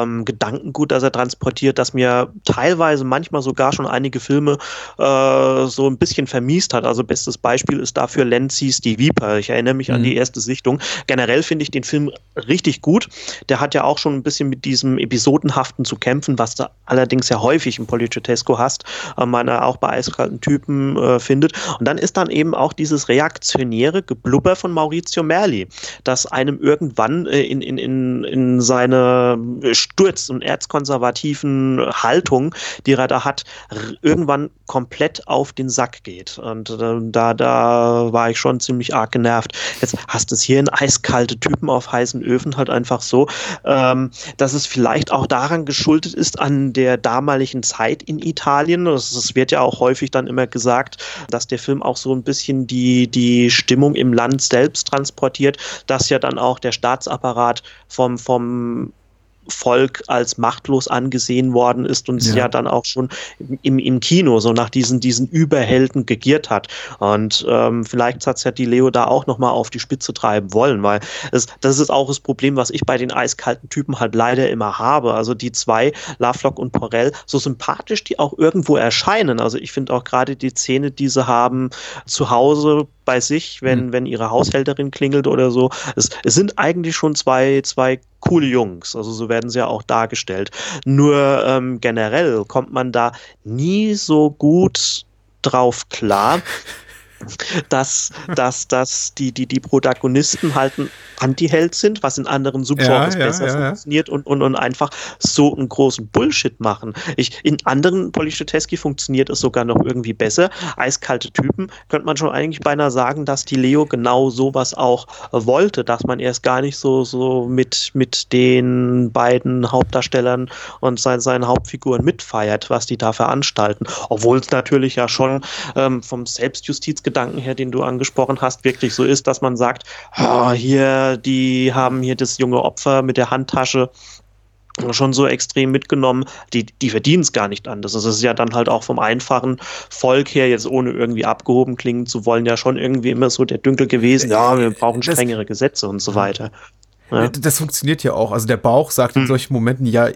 ähm, Gedankengut, das er transportiert, das mir teilweise manchmal sogar schon einige Filme äh, so ein bisschen vermiest hat. Also bestes Beispiel ist dafür Lenzis Die Viper. Ich erinnere mich mhm. an die erste Sichtung. Generell finde ich den Film richtig gut. Der hat ja auch schon ein bisschen mit diesem Episodenhaften zu kämpfen, was du allerdings ja häufig im Polichotesco hast, äh, man auch bei eiskalten Typen äh, findet. Und dann ist dann eben auch dieses reaktionäre Geblubber von Maurizio Merli, das einem irgendwann äh, in, in, in, in seine Sturz- und erzkonservativen Haltung, die er da hat, irgendwann komplett auf den Sack geht. Und äh, da, da war ich schon ziemlich arg genervt. Jetzt hast du es hier in eiskalte Typen auf heißen Öfen halt einfach so, ähm, dass es vielleicht auch daran geschuldet ist, an der damaligen Zeit in Italien. Es wird ja auch häufig dann immer gesagt, dass der Film auch so ein bisschen die, die Stimmung im Land selbst transportiert, dass ja dann auch der Staatsapparat vom, vom Volk als machtlos angesehen worden ist und ja. ja dann auch schon im, im Kino so nach diesen, diesen Überhelden gegiert hat. Und ähm, vielleicht hat es ja die Leo da auch nochmal auf die Spitze treiben wollen, weil es, das ist auch das Problem, was ich bei den eiskalten Typen halt leider immer habe. Also die zwei, Lovelock und Porell, so sympathisch die auch irgendwo erscheinen. Also ich finde auch gerade die Szene, die sie haben zu Hause bei sich, wenn, mhm. wenn ihre Haushälterin klingelt oder so. Es, es sind eigentlich schon zwei, zwei coole Jungs. Also so werden sie ja auch dargestellt. Nur ähm, generell kommt man da nie so gut drauf klar, dass, dass, dass die, die, die Protagonisten halt ein Anti-Held sind, was in anderen Subgenres ja, ja, besser ja, funktioniert und, und, und einfach so einen großen Bullshit machen. Ich, in anderen Polischeteschi funktioniert es sogar noch irgendwie besser. Eiskalte Typen könnte man schon eigentlich beinahe sagen, dass die Leo genau sowas auch wollte, dass man erst gar nicht so, so mit, mit den beiden Hauptdarstellern und sein, seinen Hauptfiguren mitfeiert, was die da veranstalten. Obwohl es natürlich ja schon ähm, vom Selbstjustizgedanken Gedanken her, den du angesprochen hast, wirklich so ist, dass man sagt, oh, hier, die haben hier das junge Opfer mit der Handtasche schon so extrem mitgenommen, die, die verdienen es gar nicht anders. Das ist ja dann halt auch vom einfachen Volk her, jetzt ohne irgendwie abgehoben klingen zu wollen, ja schon irgendwie immer so der Dünkel gewesen, ja, wir brauchen strengere Gesetze und so weiter. Ja. Das funktioniert ja auch. Also der Bauch sagt in hm. solchen Momenten ja,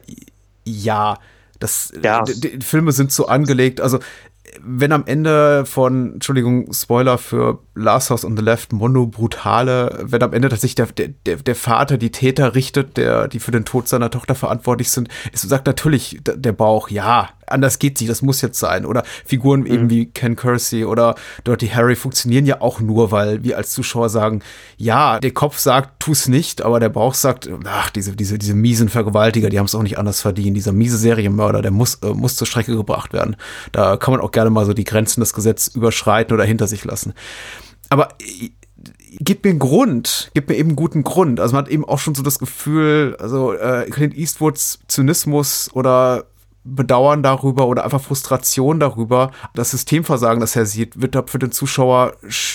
ja, das, ja. Die, die Filme sind so angelegt. Also wenn am Ende von, Entschuldigung, Spoiler für Last House on the Left, Mono Brutale, wenn am Ende tatsächlich der, der, der Vater die Täter richtet, der, die für den Tod seiner Tochter verantwortlich sind, ist, sagt natürlich der Bauch, ja, anders geht sie, das muss jetzt sein. Oder Figuren mhm. eben wie Ken Kersey oder Dirty Harry funktionieren ja auch nur, weil wir als Zuschauer sagen, ja, der Kopf sagt, tu's nicht, aber der Bauch sagt, ach, diese, diese, diese miesen Vergewaltiger, die haben es auch nicht anders verdient. Dieser miese Serienmörder, der muss, äh, muss zur Strecke gebracht werden. Da kann man auch gerne mal so die Grenzen des Gesetzes überschreiten oder hinter sich lassen. Aber äh, gib mir einen Grund, gib mir eben einen guten Grund. Also man hat eben auch schon so das Gefühl, also äh, Clint Eastwoods Zynismus oder Bedauern darüber oder einfach Frustration darüber, das Systemversagen, das er sieht, wird da für den Zuschauer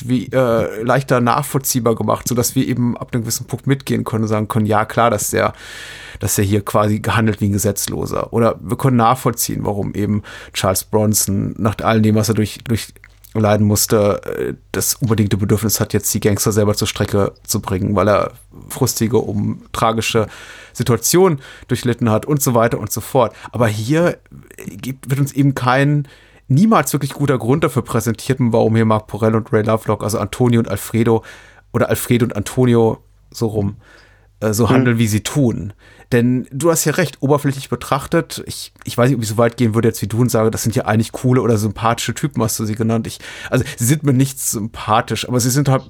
äh, leichter nachvollziehbar gemacht, sodass wir eben ab einem gewissen Punkt mitgehen können und sagen können, ja klar, dass der, dass er hier quasi gehandelt wie ein Gesetzloser. Oder wir können nachvollziehen, warum eben Charles Bronson nach all dem, was er durch, durch leiden musste, äh, das unbedingte Bedürfnis hat, jetzt die Gangster selber zur Strecke zu bringen, weil er frustige, um tragische Situationen durchlitten hat und so weiter und so fort. Aber hier wird uns eben kein niemals wirklich guter Grund dafür präsentiert, warum hier Mark Porell und Ray Lovelock, also Antonio und Alfredo oder Alfredo und Antonio so rum, äh, so handeln, mhm. wie sie tun. Denn du hast ja recht, oberflächlich betrachtet, ich, ich weiß nicht, ob ich so weit gehen würde jetzt wie du und sage, das sind ja eigentlich coole oder sympathische Typen, hast du sie genannt. Ich, also sie sind mir nicht sympathisch, aber sie sind halt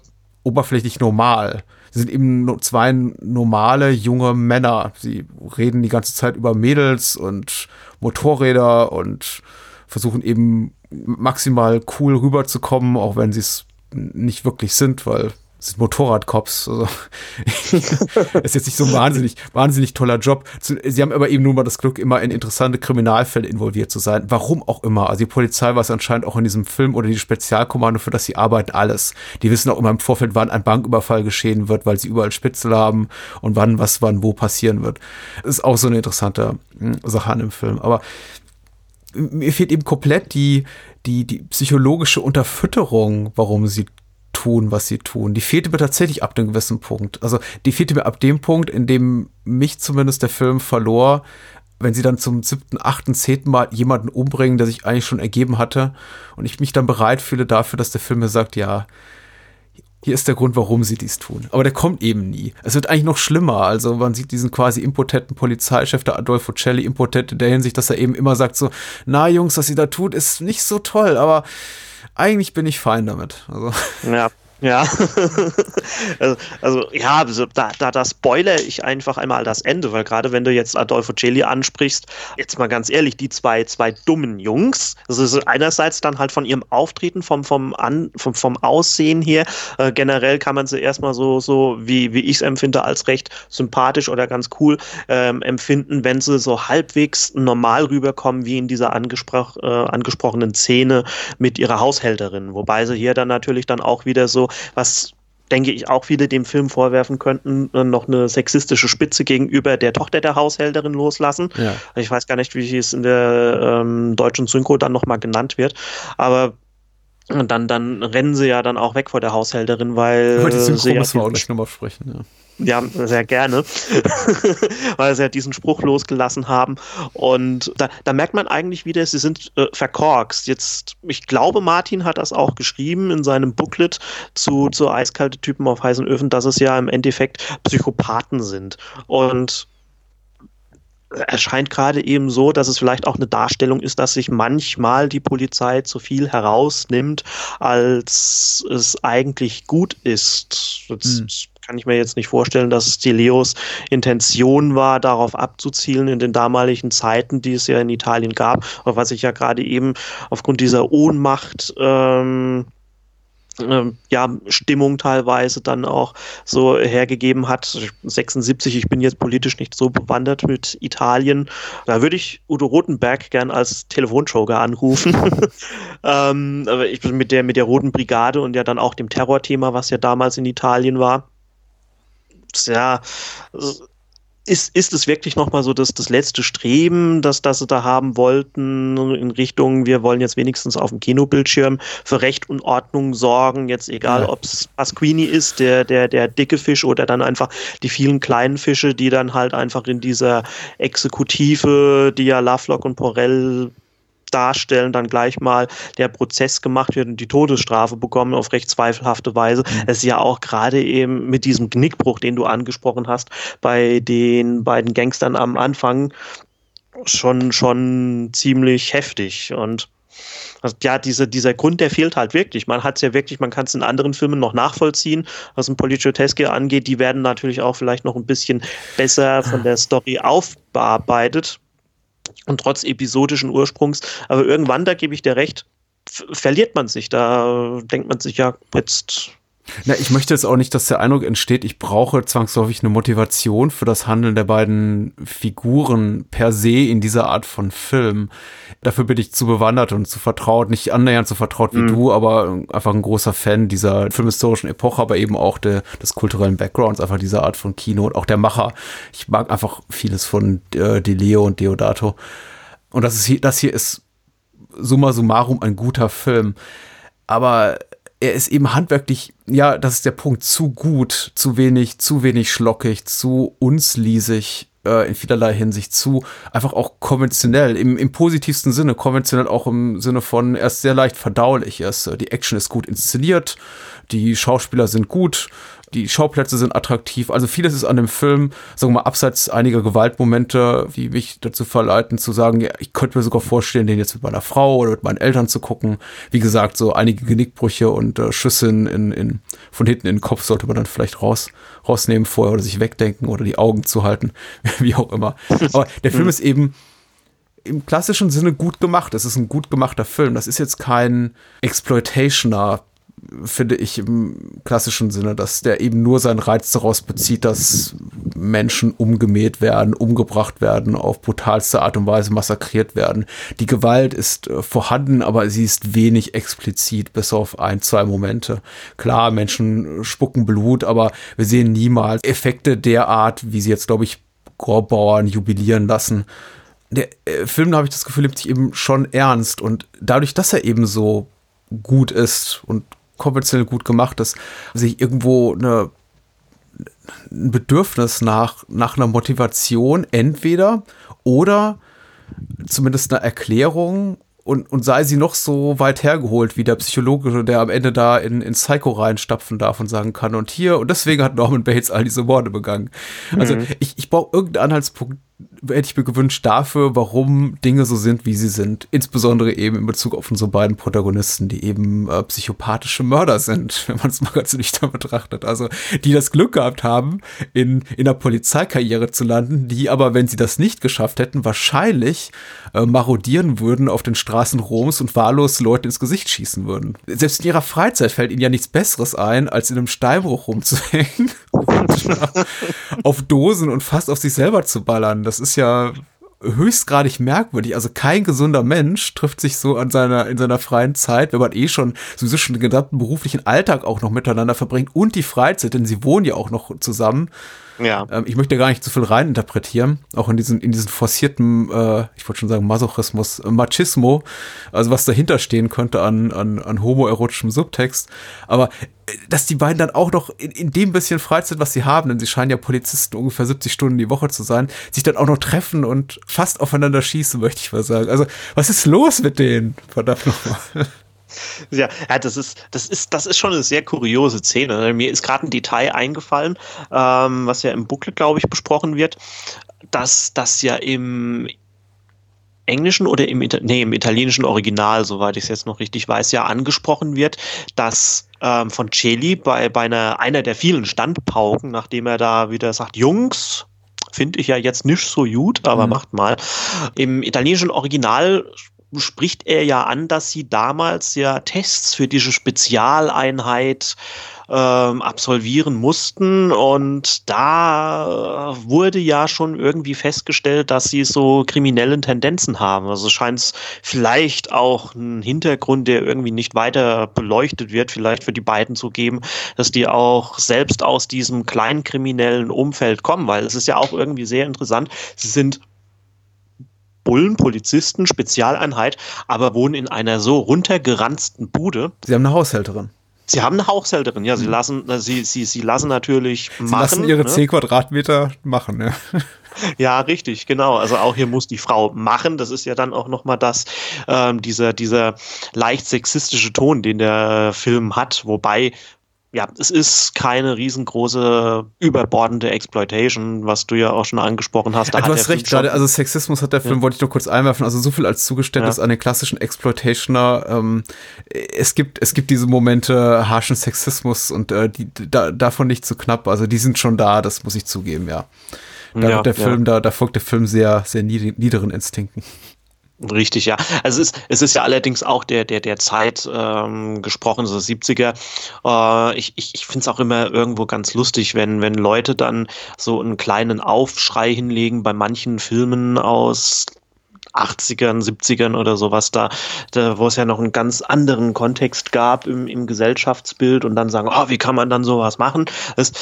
oberflächlich normal. Sie sind eben zwei normale junge Männer. Sie reden die ganze Zeit über Mädels und Motorräder und versuchen eben maximal cool rüberzukommen, auch wenn sie es nicht wirklich sind, weil sind Motorradcops. Also, ist jetzt nicht so ein wahnsinnig, wahnsinnig toller Job. Sie haben aber eben nur mal das Glück, immer in interessante Kriminalfälle involviert zu sein. Warum auch immer. Also die Polizei es anscheinend auch in diesem Film oder die Spezialkommando, für das sie arbeiten, alles. Die wissen auch immer im Vorfeld, wann ein Banküberfall geschehen wird, weil sie überall Spitzel haben und wann was wann wo passieren wird. Das ist auch so eine interessante hm, Sache an dem Film. Aber mir fehlt eben komplett die, die, die psychologische Unterfütterung, warum sie tun, was sie tun. Die fehlte mir tatsächlich ab einem gewissen Punkt. Also die fehlte mir ab dem Punkt, in dem mich zumindest der Film verlor, wenn sie dann zum siebten, achten, zehnten Mal jemanden umbringen, der sich eigentlich schon ergeben hatte und ich mich dann bereit fühle dafür, dass der Film mir sagt, ja, hier ist der Grund, warum sie dies tun. Aber der kommt eben nie. Es wird eigentlich noch schlimmer. Also man sieht diesen quasi impotenten Polizeichef, der Adolfo Celli, impotent in der Hinsicht, dass er eben immer sagt so, na Jungs, was ihr da tut, ist nicht so toll, aber eigentlich bin ich fein damit. Also. Ja, ja, also, also, ja, also, da, da, da spoilere ich einfach einmal das Ende, weil gerade wenn du jetzt Adolfo Celi ansprichst, jetzt mal ganz ehrlich, die zwei, zwei dummen Jungs, ist einerseits dann halt von ihrem Auftreten, vom, vom, An, vom, vom Aussehen her, äh, generell kann man sie erstmal so, so wie, wie ich es empfinde, als recht sympathisch oder ganz cool ähm, empfinden, wenn sie so halbwegs normal rüberkommen, wie in dieser angesproch, äh, angesprochenen Szene mit ihrer Haushälterin, wobei sie hier dann natürlich dann auch wieder so was denke ich, auch viele dem Film vorwerfen könnten, äh, noch eine sexistische Spitze gegenüber der Tochter der Haushälterin loslassen. Ja. Ich weiß gar nicht, wie es in der ähm, deutschen Synchro dann nochmal genannt wird, aber dann, dann rennen sie ja dann auch weg vor der Haushälterin, weil. Über die Synchro müssen wir auch gleich nochmal sprechen, ja. Ja, sehr gerne, weil sie ja diesen Spruch losgelassen haben. Und da, da merkt man eigentlich wieder, sie sind äh, verkorkst. Jetzt, ich glaube, Martin hat das auch geschrieben in seinem Booklet zu, zu eiskalte Typen auf heißen Öfen, dass es ja im Endeffekt Psychopathen sind. Und erscheint gerade eben so, dass es vielleicht auch eine Darstellung ist, dass sich manchmal die Polizei zu viel herausnimmt, als es eigentlich gut ist. Jetzt, hm kann ich mir jetzt nicht vorstellen, dass es die Leos Intention war, darauf abzuzielen in den damaligen Zeiten, die es ja in Italien gab, aber was ich ja gerade eben aufgrund dieser Ohnmacht ähm, ähm, ja, Stimmung teilweise dann auch so hergegeben hat. 76, ich bin jetzt politisch nicht so bewandert mit Italien. Da würde ich Udo Rotenberg gern als Telefonjoker anrufen. ähm, aber ich bin mit der, mit der Roten Brigade und ja dann auch dem Terrorthema, was ja damals in Italien war ja, ist, ist es wirklich nochmal so das, das letzte Streben, das, das sie da haben wollten, in Richtung, wir wollen jetzt wenigstens auf dem Kinobildschirm für Recht und Ordnung sorgen, jetzt egal, ja. ob es Pasquini ist, der, der, der dicke Fisch oder dann einfach die vielen kleinen Fische, die dann halt einfach in dieser Exekutive, die ja Lovelock und Porell darstellen, dann gleich mal der Prozess gemacht wird und die Todesstrafe bekommen auf recht zweifelhafte Weise. Mhm. Es ist ja auch gerade eben mit diesem Knickbruch, den du angesprochen hast, bei den beiden Gangstern am Anfang schon, schon ziemlich heftig und also, ja, diese, dieser Grund, der fehlt halt wirklich. Man hat es ja wirklich, man kann es in anderen Filmen noch nachvollziehen, was ein Polizioteske angeht. Die werden natürlich auch vielleicht noch ein bisschen besser von der Story aufbearbeitet und trotz episodischen Ursprungs. Aber irgendwann, da gebe ich dir recht, verliert man sich. Da denkt man sich ja, jetzt Na, ich möchte jetzt auch nicht, dass der Eindruck entsteht, ich brauche zwangsläufig eine Motivation für das Handeln der beiden Figuren per se in dieser Art von Film. Dafür bin ich zu bewandert und zu vertraut, nicht annähernd so vertraut wie mhm. du, aber einfach ein großer Fan dieser filmhistorischen Epoche, aber eben auch der, des kulturellen Backgrounds, einfach dieser Art von Kino und auch der Macher. Ich mag einfach vieles von äh, De Leo und Deodato. Und das ist hier, das hier ist summa summarum ein guter Film. Aber er ist eben handwerklich, ja, das ist der Punkt, zu gut, zu wenig, zu wenig schlockig, zu unsliesig äh, in vielerlei Hinsicht, zu einfach auch konventionell, im, im positivsten Sinne, konventionell auch im Sinne von, er ist sehr leicht verdaulich, er ist, die Action ist gut inszeniert, die Schauspieler sind gut, die Schauplätze sind attraktiv. Also vieles ist an dem Film, sagen wir mal, abseits einiger Gewaltmomente, die mich dazu verleiten zu sagen, ja, ich könnte mir sogar vorstellen, den jetzt mit meiner Frau oder mit meinen Eltern zu gucken. Wie gesagt, so einige Genickbrüche und äh, Schüsse in, in, von hinten in den Kopf sollte man dann vielleicht raus, rausnehmen vorher oder sich wegdenken oder die Augen zu halten, wie auch immer. Aber der Film ist eben im klassischen Sinne gut gemacht. Es ist ein gut gemachter Film. Das ist jetzt kein Exploitationer finde ich im klassischen Sinne, dass der eben nur seinen Reiz daraus bezieht, dass Menschen umgemäht werden, umgebracht werden, auf brutalste Art und Weise massakriert werden. Die Gewalt ist äh, vorhanden, aber sie ist wenig explizit, bis auf ein, zwei Momente. Klar, Menschen spucken Blut, aber wir sehen niemals Effekte der Art, wie sie jetzt, glaube ich, Gorbauern jubilieren lassen. Der äh, Film, da habe ich das Gefühl, nimmt sich eben schon ernst und dadurch, dass er eben so gut ist und konventionell gut gemacht ist, sich irgendwo eine, ein Bedürfnis nach, nach einer Motivation entweder oder zumindest eine Erklärung und, und sei sie noch so weit hergeholt wie der Psychologe, der am Ende da in, in Psycho reinstapfen darf und sagen kann, und hier, und deswegen hat Norman Bates all diese Morde begangen. Also mhm. ich, ich brauche irgendeinen Anhaltspunkt, hätte ich mir gewünscht dafür, warum Dinge so sind, wie sie sind. Insbesondere eben in Bezug auf unsere beiden Protagonisten, die eben äh, psychopathische Mörder sind, wenn man es mal ganz nüchtern betrachtet. Also, die das Glück gehabt haben, in, in der Polizeikarriere zu landen, die aber, wenn sie das nicht geschafft hätten, wahrscheinlich äh, marodieren würden auf den Straßen Roms und wahllos Leute ins Gesicht schießen würden. Selbst in ihrer Freizeit fällt ihnen ja nichts Besseres ein, als in einem Steinbruch rumzuhängen und auf Dosen und fast auf sich selber zu ballern. Das ist ja höchstgradig merkwürdig. Also kein gesunder Mensch trifft sich so an seiner, in seiner freien Zeit, wenn man eh schon sowieso schon den gesamten beruflichen Alltag auch noch miteinander verbringt und die Freizeit, denn sie wohnen ja auch noch zusammen. Ja. Ähm, ich möchte gar nicht zu viel reininterpretieren, auch in diesen, in diesen forcierten, äh, ich wollte schon sagen Masochismus, äh, Machismo, also was dahinter stehen könnte an, an, an homoerotischem Subtext. Aber dass die beiden dann auch noch in, in dem bisschen Freizeit, was sie haben, denn sie scheinen ja Polizisten ungefähr 70 Stunden die Woche zu sein, sich dann auch noch treffen und fast aufeinander schießen, möchte ich mal sagen. Also, was ist los mit denen? Verdammt nochmal. Ja, ja, das ist, das ist, das ist schon eine sehr kuriose Szene. Mir ist gerade ein Detail eingefallen, ähm, was ja im Booklet, glaube ich, besprochen wird, dass das ja im englischen oder im, nee, im italienischen Original, soweit ich es jetzt noch richtig weiß, ja angesprochen wird, dass ähm, von Celi bei, bei einer, einer der vielen Standpauken, nachdem er da wieder sagt, Jungs, finde ich ja jetzt nicht so gut, aber mhm. macht mal. Im italienischen Original spricht er ja an, dass sie damals ja Tests für diese Spezialeinheit ähm, absolvieren mussten und da wurde ja schon irgendwie festgestellt, dass sie so kriminellen Tendenzen haben. Also scheint es vielleicht auch einen Hintergrund, der irgendwie nicht weiter beleuchtet wird, vielleicht für die beiden zu geben, dass die auch selbst aus diesem kleinen kriminellen Umfeld kommen, weil es ist ja auch irgendwie sehr interessant. Sie sind Bullen, Polizisten, Spezialeinheit, aber wohnen in einer so runtergeranzten Bude. Sie haben eine Haushälterin. Sie haben eine Haushälterin, ja. Sie mhm. lassen, äh, sie, sie, sie lassen natürlich sie machen. lassen ihre ne? 10 Quadratmeter machen, ja. Ja, richtig, genau. Also auch hier muss die Frau machen. Das ist ja dann auch nochmal das, ähm, dieser, dieser leicht sexistische Ton, den der Film hat, wobei ja, es ist keine riesengroße, überbordende Exploitation, was du ja auch schon angesprochen hast. Da ja, du hast recht, gerade, also Sexismus hat der Film, ja. wollte ich nur kurz einwerfen, also so viel als Zugeständnis ja. an den klassischen Exploitationer. Ähm, es gibt, es gibt diese Momente harschen Sexismus und äh, die, da, davon nicht zu knapp, also die sind schon da, das muss ich zugeben, ja. Da, der Film, da, da folgt der Film sehr, sehr niedrigen Instinkten. Richtig, ja. Also es ist, es ist ja allerdings auch der, der, der Zeit ähm, gesprochen, so 70er. Äh, ich ich, ich finde es auch immer irgendwo ganz lustig, wenn, wenn Leute dann so einen kleinen Aufschrei hinlegen bei manchen Filmen aus 80ern, 70ern oder sowas da, da wo es ja noch einen ganz anderen Kontext gab im, im Gesellschaftsbild und dann sagen, oh, wie kann man dann sowas machen? Das,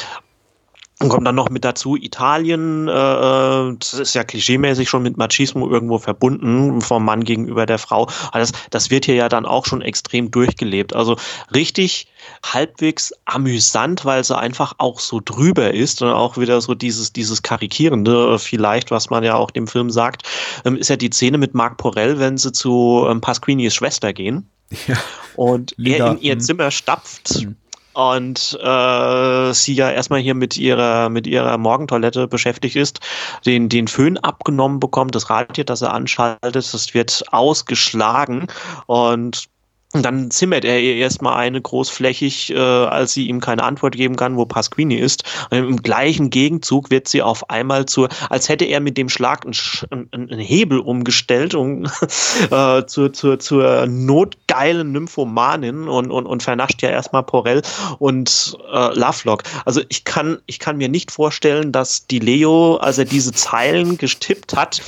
und kommt dann noch mit dazu Italien, äh, äh, das ist ja klischeemäßig schon mit Machismo irgendwo verbunden, vom Mann gegenüber der Frau. Aber das, das wird hier ja dann auch schon extrem durchgelebt. Also richtig halbwegs amüsant, weil sie einfach auch so drüber ist und auch wieder so dieses, dieses Karikierende vielleicht, was man ja auch dem Film sagt, ähm, ist ja die Szene mit Marc Porell, wenn sie zu ähm, Pasquinis Schwester gehen. Ja. Und er in ihr Zimmer stapft. Und äh, sie ja erstmal hier mit ihrer mit ihrer Morgentoilette beschäftigt ist, den den Föhn abgenommen bekommt, das Radio, das er anschaltet, das wird ausgeschlagen. Und und dann zimmert er ihr erstmal eine großflächig, äh, als sie ihm keine Antwort geben kann, wo Pasquini ist. Und Im gleichen Gegenzug wird sie auf einmal zur, als hätte er mit dem Schlag einen, einen Hebel umgestellt und äh, zur, zur, zur notgeilen Nymphomanin und, und, und vernascht ja erstmal Porell und äh, Lovelock. Also ich kann, ich kann mir nicht vorstellen, dass die Leo, als er diese Zeilen gestippt hat,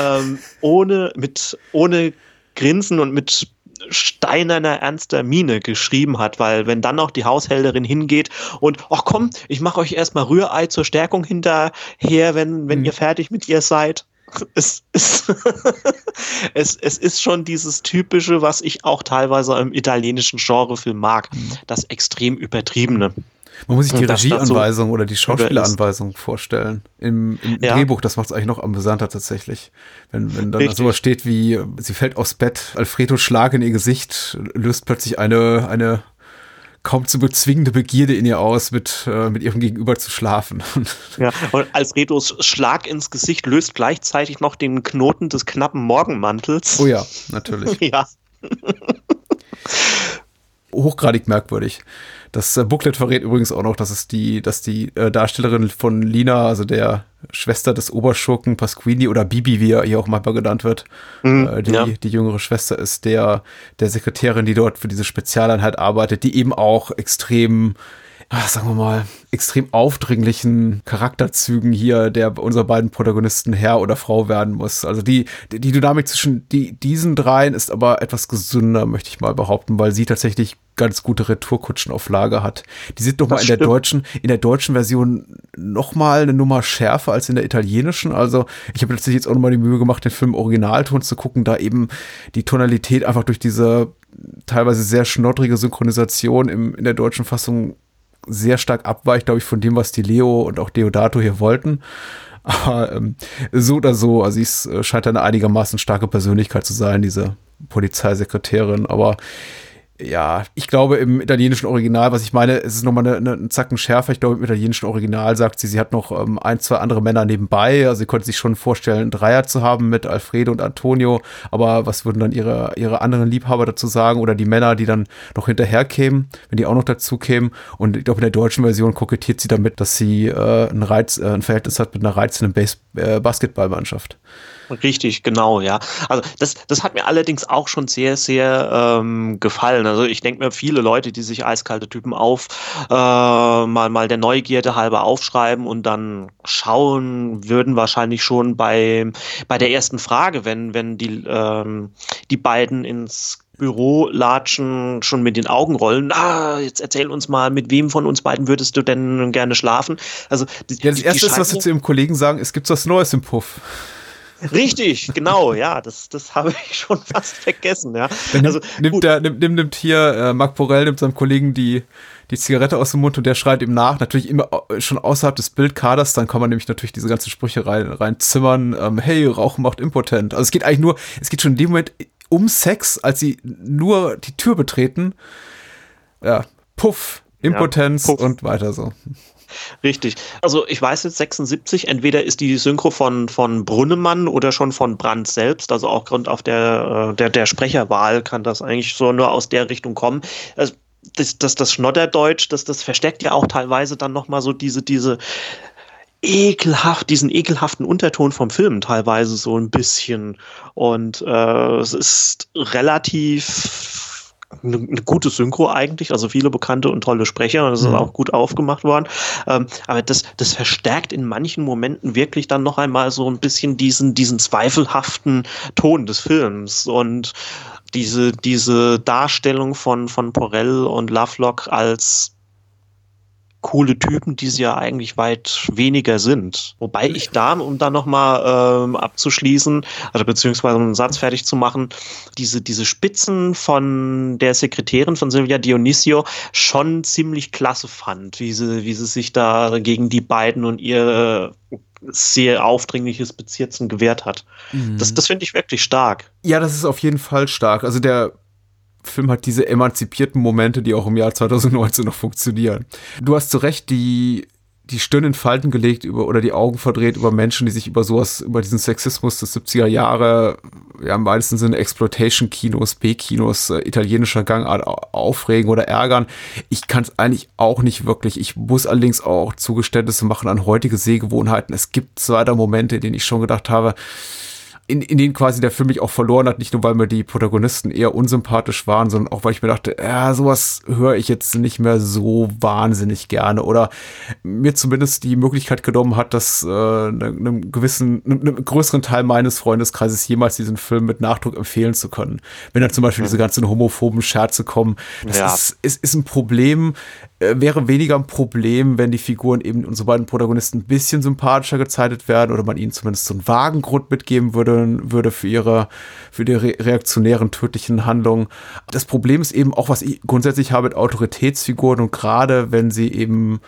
ähm, ohne, mit, ohne Grinsen und mit steinerner, ernster Miene geschrieben hat, weil wenn dann noch die Haushälterin hingeht und, ach komm, ich mache euch erstmal Rührei zur Stärkung hinterher, wenn, wenn mhm. ihr fertig mit ihr seid. Es ist, es, es ist schon dieses typische, was ich auch teilweise im italienischen Genrefilm mag, mhm. das extrem übertriebene. Man muss sich die Regieanweisung so oder die Schauspieleranweisung vorstellen. Im, im ja. Drehbuch, das macht es eigentlich noch amüsanter tatsächlich. Wenn, wenn dann Richtig. sowas steht wie, sie fällt aufs Bett, Alfredo Schlag in ihr Gesicht, löst plötzlich eine, eine kaum zu bezwingende Begierde in ihr aus, mit, äh, mit ihrem Gegenüber zu schlafen. Ja, und Alfredos Schlag ins Gesicht löst gleichzeitig noch den Knoten des knappen Morgenmantels. Oh ja, natürlich. ja. Hochgradig merkwürdig. Das äh, Booklet verrät übrigens auch noch, dass es die, dass die äh, Darstellerin von Lina, also der Schwester des Oberschurken Pasquini oder Bibi, wie er hier auch mal genannt wird, mhm, äh, die, ja. die jüngere Schwester ist der, der Sekretärin, die dort für diese Spezialeinheit arbeitet, die eben auch extrem ach, sagen wir mal, extrem aufdringlichen Charakterzügen hier der unserer beiden Protagonisten Herr oder Frau werden muss. Also die, die Dynamik zwischen die, diesen dreien ist aber etwas gesünder, möchte ich mal behaupten, weil sie tatsächlich ganz gute Retourkutschen auf Lager hat. Die sind doch mal in der deutschen, in der deutschen Version noch mal eine Nummer schärfer als in der italienischen. Also ich habe letztlich jetzt auch noch mal die Mühe gemacht, den Film Originalton zu gucken, da eben die Tonalität einfach durch diese teilweise sehr schnoddrige Synchronisation im, in der deutschen Fassung sehr stark abweicht, glaube ich, von dem, was die Leo und auch Deodato hier wollten. Aber ähm, so oder so, also es äh, scheint eine einigermaßen starke Persönlichkeit zu sein, diese Polizeisekretärin. Aber ja, ich glaube im italienischen Original, was ich meine, es ist nochmal eine, eine, einen Zacken schärfer. Ich glaube im italienischen Original sagt sie, sie hat noch ähm, ein, zwei andere Männer nebenbei. Also sie konnte sich schon vorstellen, einen Dreier zu haben mit Alfredo und Antonio. Aber was würden dann ihre, ihre anderen Liebhaber dazu sagen? Oder die Männer, die dann noch hinterher kämen, wenn die auch noch dazu kämen? Und ich glaube in der deutschen Version kokettiert sie damit, dass sie äh, ein, Reiz, äh, ein Verhältnis hat mit einer reizenden Base äh, Basketballmannschaft. Richtig, genau, ja. Also das, das hat mir allerdings auch schon sehr, sehr ähm, gefallen. Also ich denke mir, viele Leute, die sich eiskalte Typen auf äh, mal, mal der Neugierde halber aufschreiben und dann schauen, würden wahrscheinlich schon bei, bei der ersten Frage, wenn, wenn die, ähm, die beiden ins Büro latschen, schon mit den Augen rollen. Ah, jetzt erzähl uns mal, mit wem von uns beiden würdest du denn gerne schlafen? Also die, ja, das Erste, ist, was sie zu ihrem Kollegen sagen, es gibt was Neues im Puff. Richtig, genau, ja, das, das habe ich schon fast vergessen, ja. also, nimmt, der, nimmt, nimmt, hier, äh, Marc Borell nimmt seinem Kollegen die, die Zigarette aus dem Mund und der schreit ihm nach, natürlich immer schon außerhalb des Bildkaders, dann kann man nämlich natürlich diese ganzen Sprüche rein, rein zimmern, ähm, hey, Rauchen macht impotent. Also es geht eigentlich nur, es geht schon in dem Moment um Sex, als sie nur die Tür betreten. Ja, Puff, Impotenz ja, puff. und weiter so. Richtig. Also ich weiß jetzt 76, entweder ist die Synchro von, von Brunnemann oder schon von Brandt selbst, also auch Grund auf der, äh, der, der Sprecherwahl kann das eigentlich so nur aus der Richtung kommen. Also das, das, das Schnodderdeutsch, das, das versteckt ja auch teilweise dann nochmal so diese, diese ekelhaft, diesen ekelhaften Unterton vom Film teilweise so ein bisschen. Und äh, es ist relativ eine, eine gute Synchro eigentlich, also viele bekannte und tolle Sprecher und es ist Mhm. auch gut aufgemacht worden. Ähm, aber das, das verstärkt in manchen Momenten wirklich dann noch einmal so ein bisschen diesen, diesen zweifelhaften Ton des Films und diese, diese Darstellung von, von Porell und Lovelock als coole Typen, die sie ja eigentlich weit weniger sind. Wobei ich da, um da nochmal ähm, abzuschließen, also beziehungsweise einen Satz fertig zu machen, diese, diese Spitzen von der Sekretärin von Silvia Dionisio schon ziemlich klasse fand, wie sie, wie sie sich da gegen die beiden und ihr äh, sehr aufdringliches Bezirzen gewehrt hat. Das, das finde ich wirklich stark. Ja, das ist auf jeden Fall stark. Also der Film hat diese emanzipierten Momente, die auch im Jahr 2019 noch funktionieren. Du hast zu Recht die, die Stirn in Falten gelegt über, oder die Augen verdreht über Menschen, die sich über sowas, über diesen Sexismus des 70er Jahre, ja, im weitesten Sinne Exploitation-Kinos, B-Kinos, äh, italienischer Gangart au- aufregen oder ärgern. Ich kann es eigentlich auch nicht wirklich. Ich muss allerdings auch Zugeständnisse machen an heutige Sehgewohnheiten. Es gibt zwei, drei Momente, in denen ich schon gedacht habe, in, in denen quasi der Film mich auch verloren hat, nicht nur weil mir die Protagonisten eher unsympathisch waren, sondern auch weil ich mir dachte, ja, sowas höre ich jetzt nicht mehr so wahnsinnig gerne oder mir zumindest die Möglichkeit genommen hat, dass äh, einem, einem gewissen, einem, einem größeren Teil meines Freundeskreises jemals diesen Film mit Nachdruck empfehlen zu können. Wenn dann zum Beispiel diese ganzen homophoben Scherze kommen, das Ja. ist, ist, ist ein Problem, äh, wäre weniger ein Problem, wenn die Figuren eben unsere beiden Protagonisten ein bisschen sympathischer gezeichnet werden oder man ihnen zumindest so einen vagen Grund mitgeben würde, würde für ihre, für die re reaktionären, tödlichen Handlungen. Das Problem ist eben auch, was ich grundsätzlich habe mit Autoritätsfiguren und gerade wenn sie eben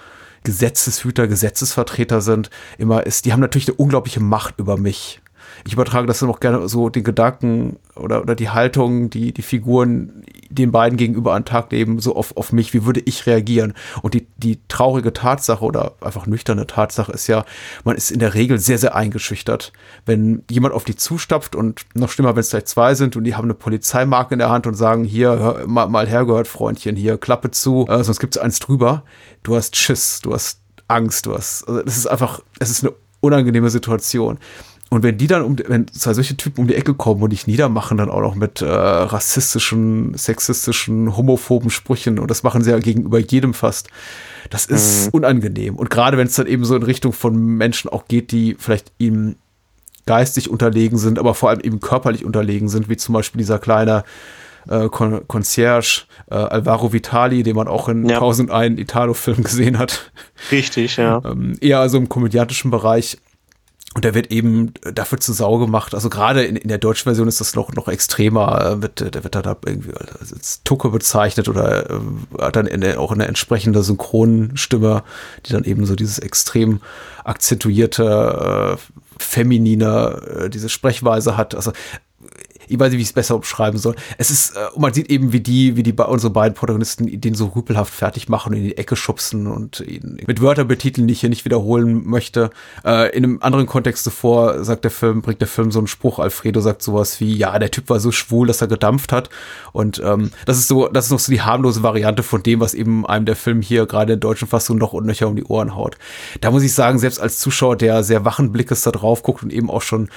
Gesetzeshüter, Gesetzesvertreter sind, immer ist, die haben natürlich eine unglaubliche Macht über mich. Ich übertrage das dann auch gerne so den Gedanken oder, oder die Haltung, die die Figuren den beiden gegenüber an Tag leben, so auf, auf mich, wie würde ich reagieren? Und die, die traurige Tatsache oder einfach nüchterne Tatsache ist ja, man ist in der Regel sehr, sehr eingeschüchtert. Wenn jemand auf die zustapft und noch schlimmer, wenn es gleich zwei sind und die haben eine Polizeimarke in der Hand und sagen, hier, hör, mal, mal hergehört, Freundchen, hier, Klappe zu, äh, sonst gibt's eins drüber. Du hast Schiss, du hast Angst, du hast, also das ist einfach, es ist eine unangenehme Situation. Und wenn die dann, um, wenn zwei solche Typen um die Ecke kommen und dich niedermachen, dann auch noch mit äh, rassistischen, sexistischen, homophoben Sprüchen, und das machen sie ja gegenüber jedem fast, das ist unangenehm. Und gerade wenn es dann eben so in Richtung von Menschen auch geht, die vielleicht ihm geistig unterlegen sind, aber vor allem eben körperlich unterlegen sind, wie zum Beispiel dieser kleine äh, Con Concierge äh, Alvaro Vitali, den man auch in Ja. 1001 Italo-Film gesehen hat Richtig, ja. ähm, eher also im komödiantischen Bereich. Und der wird eben dafür zu Sau gemacht. Also gerade in, in der deutschen Version ist das noch, noch extremer. äh, Wird, der wird dann da irgendwie als Tucke bezeichnet oder äh, hat dann in der, auch eine entsprechende Synchronstimme, die dann eben so dieses extrem akzentuierte, äh, feminine, äh, diese Sprechweise hat. Also ich weiß nicht, wie ich es besser umschreiben soll. Es ist, äh, und man sieht eben, wie die, wie die bei unsere beiden Protagonisten den so rüpelhaft fertig machen und in die Ecke schubsen und ihn mit Wörtern betiteln, die ich hier nicht wiederholen möchte. Äh, in einem anderen Kontext zuvor sagt der Film, bringt der Film so einen Spruch, Alfredo sagt sowas wie, ja, der Typ war so schwul, dass er gedampft hat. Und ähm, das ist so, das ist noch so die harmlose Variante von dem, was eben einem der Film hier gerade in der deutschen Fassung noch unnöcher um die Ohren haut. Da muss ich sagen, selbst als Zuschauer, der sehr wachen Blickes da drauf guckt und eben auch schon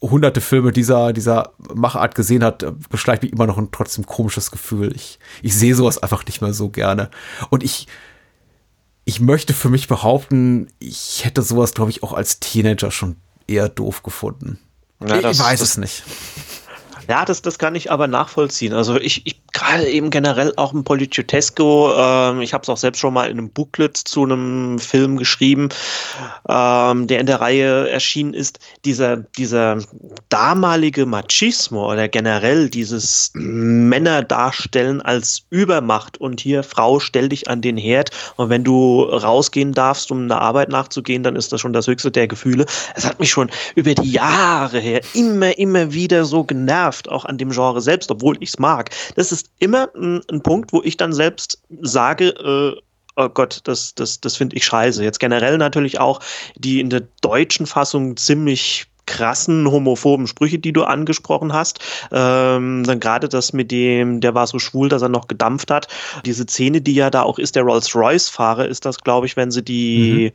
hunderte Filme dieser, dieser Machart gesehen hat, beschleicht mich immer noch ein trotzdem komisches Gefühl. Ich, ich sehe sowas einfach nicht mehr so gerne. Und ich, ich möchte für mich behaupten, ich hätte sowas, glaube ich, auch als Teenager schon eher doof gefunden. Ja, ich das- weiß das- es nicht. Ja, das, das kann ich aber nachvollziehen. Also ich, ich gerade eben generell auch im Policiotesco, ähm, ich habe es auch selbst schon mal in einem Booklet zu einem Film geschrieben, ähm, der in der Reihe erschienen ist. Dieser, dieser damalige Machismo oder generell dieses Männer darstellen als Übermacht und hier Frau, stell dich an den Herd und wenn du rausgehen darfst, um einer Arbeit nachzugehen, dann ist das schon das höchste der Gefühle. Es hat mich schon über die Jahre her immer, immer wieder so genervt, auch an dem Genre selbst, obwohl ich es mag. Das ist immer ein, ein Punkt, wo ich dann selbst sage, äh, oh Gott, das, das, das finde ich scheiße. Jetzt generell natürlich auch die in der deutschen Fassung ziemlich krassen homophoben Sprüche, die du angesprochen hast. Ähm, dann gerade das mit dem, der war so schwul, dass er noch gedampft hat. Diese Szene, die ja da auch ist, der Rolls-Royce-Fahrer ist das, glaube ich, wenn sie die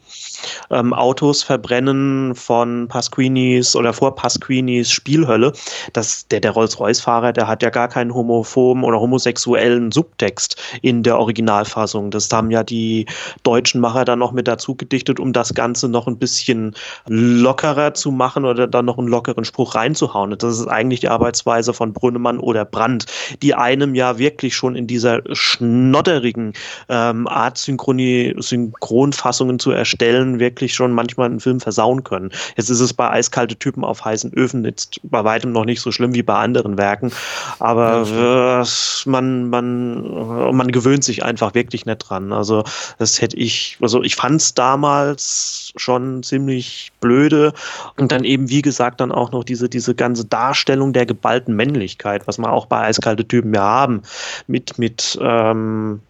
mhm. ähm, Autos verbrennen von Pasquinis oder vor Pasquinis Spielhölle. Das, der, der Rolls-Royce-Fahrer, der hat ja gar keinen homophoben oder homosexuellen Subtext in der Originalfassung. Das haben ja die deutschen Macher dann noch mit dazu gedichtet, um das Ganze noch ein bisschen lockerer zu machen oder dann noch einen lockeren Spruch reinzuhauen. Das ist eigentlich die Arbeitsweise von Brunnemann oder Brandt, die einem ja wirklich schon in dieser schnotterigen ähm, Art Synchroni Synchronfassungen zu erstellen, wirklich schon manchmal einen Film versauen können. Jetzt ist es bei eiskalte Typen auf heißen Öfen jetzt bei weitem noch nicht so schlimm wie bei anderen Werken, aber äh, man, man, man gewöhnt sich einfach wirklich nicht dran. Also das hätte ich, also ich fand es damals schon ziemlich blöde und dann eben, wie gesagt, dann auch noch diese, diese ganze Darstellung der geballten Männlichkeit, was wir auch bei eiskalte Typen ja haben, mit, mit ähm,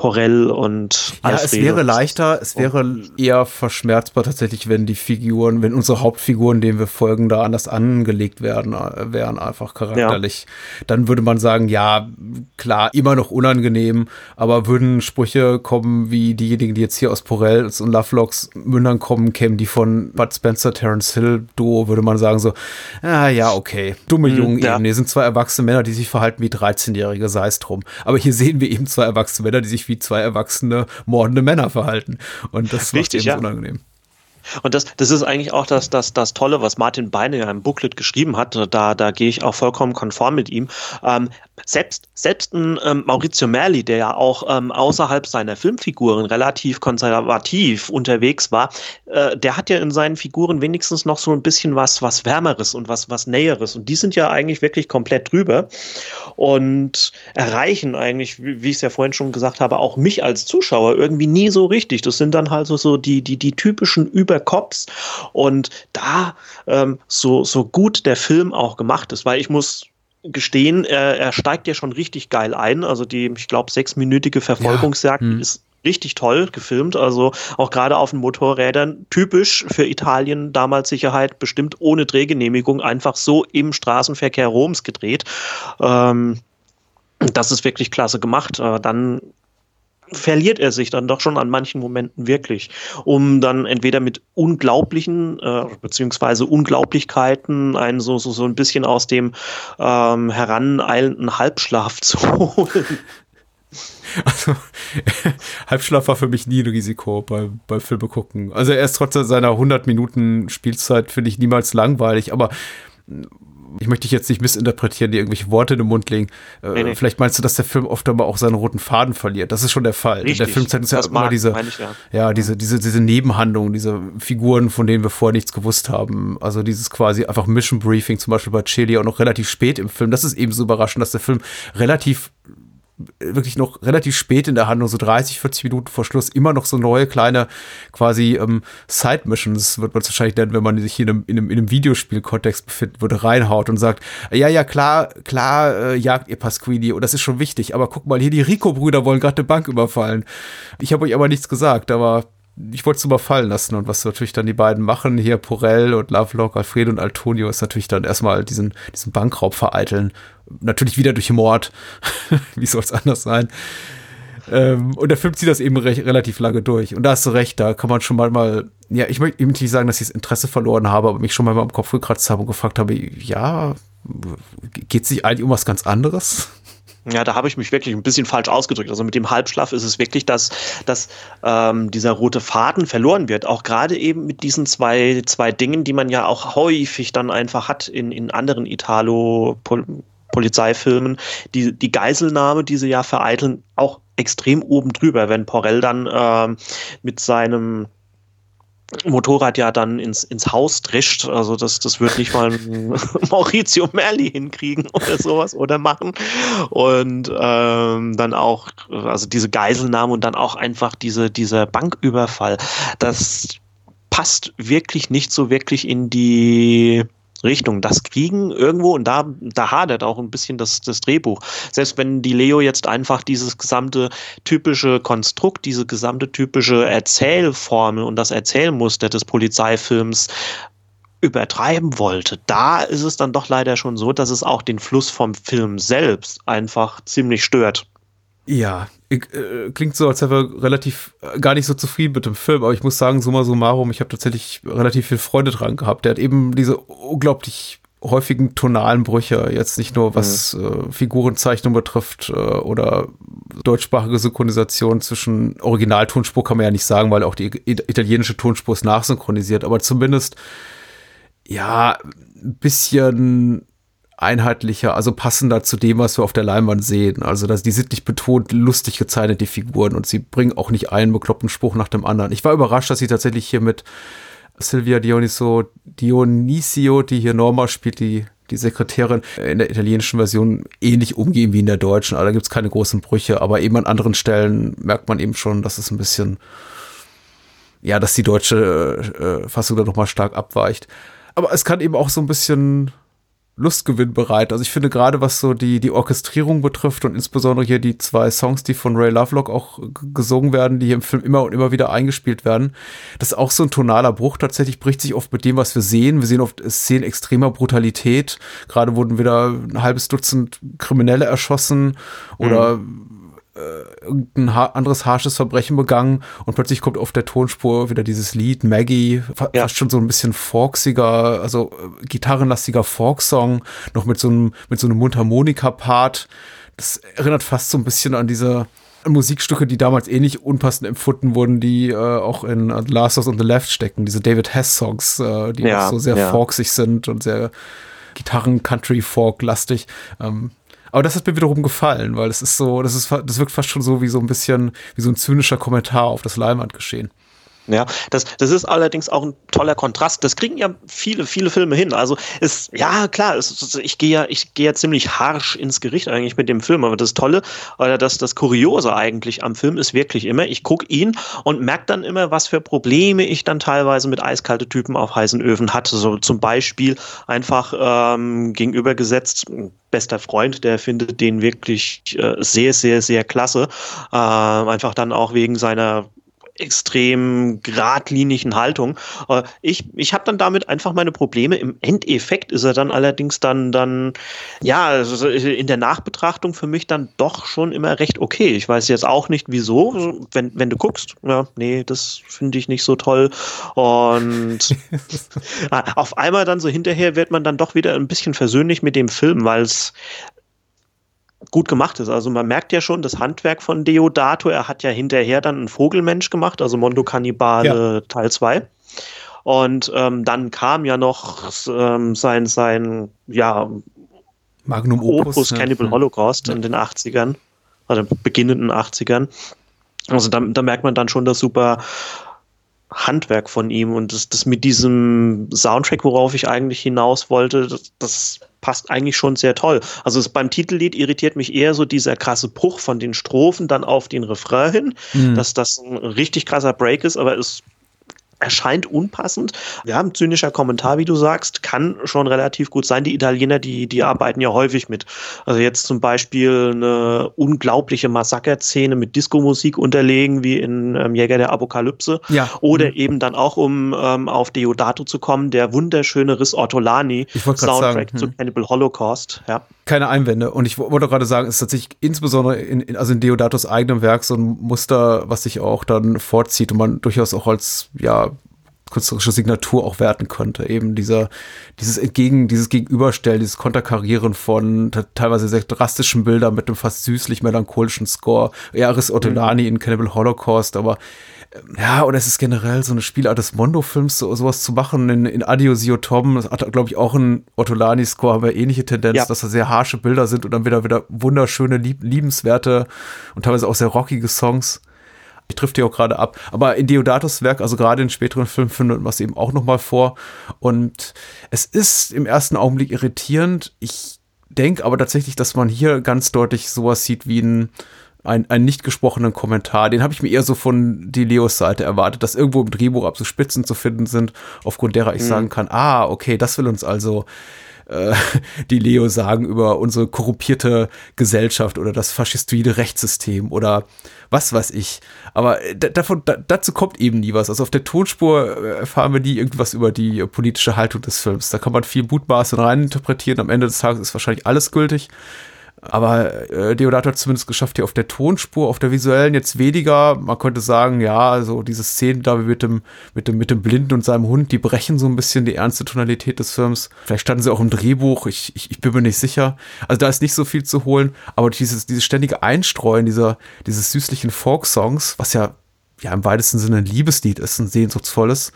Porell und Ja, Alfredo. es wäre leichter, es wäre eher verschmerzbar tatsächlich, wenn die Figuren, wenn unsere Hauptfiguren, denen wir folgen, da anders angelegt werden, äh, wären einfach charakterlich. Ja. Dann würde man sagen, ja, klar, immer noch unangenehm, aber würden Sprüche kommen wie diejenigen, die jetzt hier aus Porells und Lovelocks Mündern kommen, kämen die von Bud Spencer, Terence Hill Duo, würde man sagen so, ah, ja, okay, dumme hm, Jungen ja. eben. Hier sind zwei erwachsene Männer, die sich verhalten wie 13-Jährige, sei es drum. Aber hier sehen wir eben zwei erwachsene Männer, die sich wie zwei erwachsene mordende Männer verhalten. Und das Richtig, macht eben ja. unangenehm. Und das, das ist eigentlich auch das, das, das Tolle, was Martin Beine ja im Booklet geschrieben hat. Da, da gehe ich auch vollkommen konform mit ihm. Ähm, selbst, selbst ein ähm, Maurizio Merli, der ja auch ähm, außerhalb seiner Filmfiguren relativ konservativ unterwegs war, äh, der hat ja in seinen Figuren wenigstens noch so ein bisschen was, was Wärmeres und was, was Näheres. Und die sind ja eigentlich wirklich komplett drüber und erreichen eigentlich, wie, wie ich es ja vorhin schon gesagt habe, auch mich als Zuschauer irgendwie nie so richtig. Das sind dann halt so, so die, die, die typischen Überkops. Und da ähm, so, so gut der Film auch gemacht ist, weil ich muss gestehen, er, er steigt ja schon richtig geil ein. Also die, ich glaube, sechsminütige Verfolgungsjagd ja. hm. ist richtig toll gefilmt. Also auch gerade auf den Motorrädern, typisch für Italien, damals Sicherheit, bestimmt ohne Drehgenehmigung, einfach so im Straßenverkehr Roms gedreht. Ähm, das ist wirklich klasse gemacht. Äh, dann verliert er sich dann doch schon an manchen Momenten wirklich, um dann entweder mit unglaublichen äh, beziehungsweise Unglaublichkeiten einen so, so, so ein bisschen aus dem ähm, heraneilenden Halbschlaf zu holen. Also, Halbschlaf war für mich nie ein Risiko bei, bei Filme gucken. Also, er ist trotz seiner 100 Minuten Spielzeit, finde ich, niemals langweilig, aber ich möchte dich jetzt nicht missinterpretieren, die irgendwelche Worte in den Mund legen. Äh, nee, nee. Vielleicht meinst du, dass der Film oft aber auch seinen roten Faden verliert. Das ist schon der Fall. Richtig. Der Film zeigt uns ja immer diese, ich, ja. ja, diese, diese, diese Nebenhandlungen, diese Figuren, von denen wir vorher nichts gewusst haben. Also dieses quasi einfach Mission Briefing, zum Beispiel bei Chili, auch noch relativ spät im Film. Das ist eben so überraschend, dass der Film relativ wirklich noch relativ spät in der Handlung, so 30, 40 Minuten vor Schluss, immer noch so neue kleine quasi ähm, Side-Missions, wird man es wahrscheinlich nennen, wenn man sich hier in einem, in einem, in einem Videospiel-Kontext befindet, würde reinhaut und sagt, ja, ja, klar, klar äh, jagt ihr Pasquini und das ist schon wichtig, aber guck mal, hier die Rico-Brüder wollen gerade eine Bank überfallen. Ich habe euch aber nichts gesagt, aber ich wollte es nur mal fallen lassen. Und was natürlich dann die beiden machen, hier Porell und Lovelock, Alfredo und Antonio, ist natürlich dann erstmal diesen, diesen Bankraub vereiteln. Natürlich wieder durch Mord. Wie soll es anders sein? Ähm, und der Film zieht das eben recht, relativ lange durch. Und da hast du recht, da kann man schon mal, mal ja, ich möchte nicht sagen, dass ich das Interesse verloren habe, aber mich schon mal am Kopf gekratzt habe und gefragt habe, ja, geht es sich eigentlich um was ganz anderes? Ja, da habe ich mich wirklich ein bisschen falsch ausgedrückt. Also mit dem Halbschlaf ist es wirklich, dass, dass ähm, dieser rote Faden verloren wird. Auch gerade eben mit diesen zwei, zwei Dingen, die man ja auch häufig dann einfach hat in, in anderen Italo- Polizeifilmen, die, die Geiselnahme, die sie ja vereiteln, auch extrem oben drüber, wenn Porell dann ähm, mit seinem Motorrad ja dann ins, ins Haus drischt. Also das, das wird nicht mal Maurizio Merli hinkriegen oder sowas oder machen. Und ähm, dann auch, also diese Geiselnahme und dann auch einfach diese, dieser Banküberfall. Das passt wirklich nicht so wirklich in die Richtung. Das kriegen irgendwo, und da, da hadert auch ein bisschen das, das Drehbuch. Selbst wenn die Leo jetzt einfach dieses gesamte typische Konstrukt, diese gesamte typische Erzählformel und das Erzählmuster des Polizeifilms übertreiben wollte, da ist es dann doch leider schon so, dass es auch den Fluss vom Film selbst einfach ziemlich stört. Ja, ich, äh, klingt so, als wäre wir relativ äh, gar nicht so zufrieden mit dem Film, aber ich muss sagen, summa summarum, ich habe tatsächlich relativ viel Freude dran gehabt. Der hat eben diese unglaublich häufigen tonalen Brüche, jetzt nicht nur was mhm. äh, Figurenzeichnung betrifft äh, oder deutschsprachige Synchronisation zwischen Originaltonspur kann man ja nicht sagen, weil auch die italienische Tonspur ist nachsynchronisiert, aber zumindest ja, ein bisschen einheitlicher, also passender zu dem, was wir auf der Leinwand sehen. Also, dass die sind nicht betont lustig gezeichnet, die Figuren, und sie bringen auch nicht einen bekloppten Spruch nach dem anderen. Ich war überrascht, dass sie tatsächlich hier mit Silvia Dioniso, Dionisio, die hier Norma spielt, die, die Sekretärin, in der italienischen Version ähnlich umgehen wie in der deutschen. Aber da gibt es keine großen Brüche, aber eben an anderen Stellen merkt man eben schon, dass es ein bisschen, ja, dass die deutsche äh, Fassung da nochmal stark abweicht. Aber es kann eben auch so ein bisschen Lustgewinn bereit. Also ich finde gerade, was so die, die Orchestrierung betrifft und insbesondere hier die zwei Songs, die von Ray Lovelock auch gesungen werden, die hier im Film immer und immer wieder eingespielt werden, das ist auch so ein tonaler Bruch. Tatsächlich bricht sich oft mit dem, was wir sehen. Wir sehen oft Szenen extremer Brutalität. Gerade wurden wieder ein halbes Dutzend Kriminelle erschossen oder mhm äh, irgendein ha anderes harsches Verbrechen begangen und plötzlich kommt auf der Tonspur wieder dieses Lied Maggie, fa ja. fast schon so ein bisschen folksiger, also äh, gitarrenlastiger Folksong, noch mit so einem mit so einem Mundharmonika-Part. Das erinnert fast so ein bisschen an diese Musikstücke, die damals ähnlich unpassend empfunden wurden, die äh, auch in The Last of on the Left stecken, diese David Hess-Songs, äh, die ja, auch so sehr ja. folksig sind und sehr Gitarren-Country-Folk-lastig. Ähm, aber das hat mir wiederum gefallen, weil es ist so, das ist, das wirkt fast schon so wie so ein bisschen, wie so ein zynischer Kommentar auf das Leinwandgeschehen. Ja, das, das ist allerdings auch ein toller Kontrast. Das kriegen ja viele, viele Filme hin. Also ist, ja klar, ist, ich gehe ja, ich gehe ja ziemlich harsch ins Gericht eigentlich mit dem Film. Aber das Tolle oder das, das Kuriose eigentlich am Film ist wirklich immer, ich gucke ihn und merke dann immer, was für Probleme ich dann teilweise mit eiskalte Typen auf heißen Öfen hatte. So zum Beispiel einfach ähm, gegenübergesetzt, bester Freund, der findet den wirklich äh, sehr, sehr, sehr klasse. Äh, einfach dann auch wegen seiner extrem geradlinigen Haltung. Äh, ich, ich habe dann damit einfach meine Probleme. Im Endeffekt ist er dann allerdings dann, dann, ja, also in der Nachbetrachtung für mich dann doch schon immer recht okay. Ich weiß jetzt auch nicht wieso, wenn, wenn du guckst, ja, nee, das finde ich nicht so toll. Und auf einmal dann so hinterher wird man dann doch wieder ein bisschen versöhnlich mit dem Film, weil es gut gemacht ist. Also man merkt ja schon das Handwerk von Deodato. Er hat ja hinterher dann einen Vogelmensch gemacht, also Mondo Cannibale ja. Teil 2. Und ähm, dann kam ja noch ähm, sein, sein ja, Magnum Opus, Opus Cannibal ja. Holocaust ja. in den 80ern, also beginnenden 80ern. Also da, da merkt man dann schon das super Handwerk von ihm und das, das mit diesem Soundtrack, worauf ich eigentlich hinaus wollte, das, das passt eigentlich schon sehr toll. Also es, beim Titellied irritiert mich eher so dieser krasse Bruch von den Strophen dann auf den Refrain hin, mhm. dass das ein richtig krasser Break ist, aber es erscheint unpassend. Ja, ein zynischer Kommentar, wie du sagst, kann schon relativ gut sein. Die Italiener, die, die arbeiten ja häufig mit. Also jetzt zum Beispiel eine unglaubliche Massaker-Szene mit Disco-Musik unterlegen, wie in ähm, Jäger der Apokalypse. Ja. Oder mhm. eben dann auch, um ähm, auf Deodato zu kommen, der wunderschöne Riss Ortolani Soundtrack sagen, zu hm. Cannibal Holocaust. Ja. Keine Einwände. Und ich wollte gerade sagen, es ist tatsächlich insbesondere in, in, also in Deodatos eigenem Werk so ein Muster, was sich auch dann vorzieht und man durchaus auch als, ja, künstlerische Signatur auch werten könnte. Eben dieser, dieses Entgegen, dieses Gegenüberstellen, dieses Konterkarieren von teilweise sehr drastischen Bildern mit einem fast süßlich melancholischen Score. Eris Ortolani mhm. in Cannibal Holocaust, aber ähm, ja, oder es ist generell so eine Spielart des Mondo-Films, so, sowas zu machen. In, in Adio Sio Tom, das hat, glaube ich, auch ein Ortolani-Score, haben wir ähnliche Tendenz, ja. dass da sehr harsche Bilder sind und dann wieder, wieder wunderschöne, lieb, liebenswerte und teilweise auch sehr rockige Songs. Ich trifft die auch gerade ab. Aber in Deodatos Werk, also gerade in späteren Filmen, findet man es eben auch nochmal vor. Und es ist im ersten Augenblick irritierend. Ich denke aber tatsächlich, dass man hier ganz deutlich sowas sieht wie ein einen, einen nicht gesprochenen Kommentar. Den habe ich mir eher so von die Leos Seite erwartet, dass irgendwo im Drehbuch ab so Spitzen zu finden sind, aufgrund derer ich mhm. sagen kann, ah, okay, das will uns also äh, die Leo sagen über unsere korrumpierte Gesellschaft oder das faschistoide Rechtssystem oder was weiß ich. Aber davon, da, dazu kommt eben nie was. Also auf der Tonspur äh, erfahren wir nie irgendwas über die politische Haltung des Films. Da kann man viel Mutmaßen reininterpretieren. Am Ende des Tages ist wahrscheinlich alles gültig. Aber äh, Deodato hat zumindest geschafft, hier auf der Tonspur, auf der visuellen jetzt weniger. Man könnte sagen, ja, so diese Szenen da mit dem, mit dem, mit dem Blinden und seinem Hund, die brechen so ein bisschen die ernste Tonalität des Films. Vielleicht standen sie auch im Drehbuch, ich, ich, ich bin mir nicht sicher. Also da ist nicht so viel zu holen, aber dieses, dieses ständige Einstreuen dieser, dieses süßlichen Folk-Songs, was ja, ja im weitesten Sinne ein Liebeslied ist, ein sehnsuchtsvolles,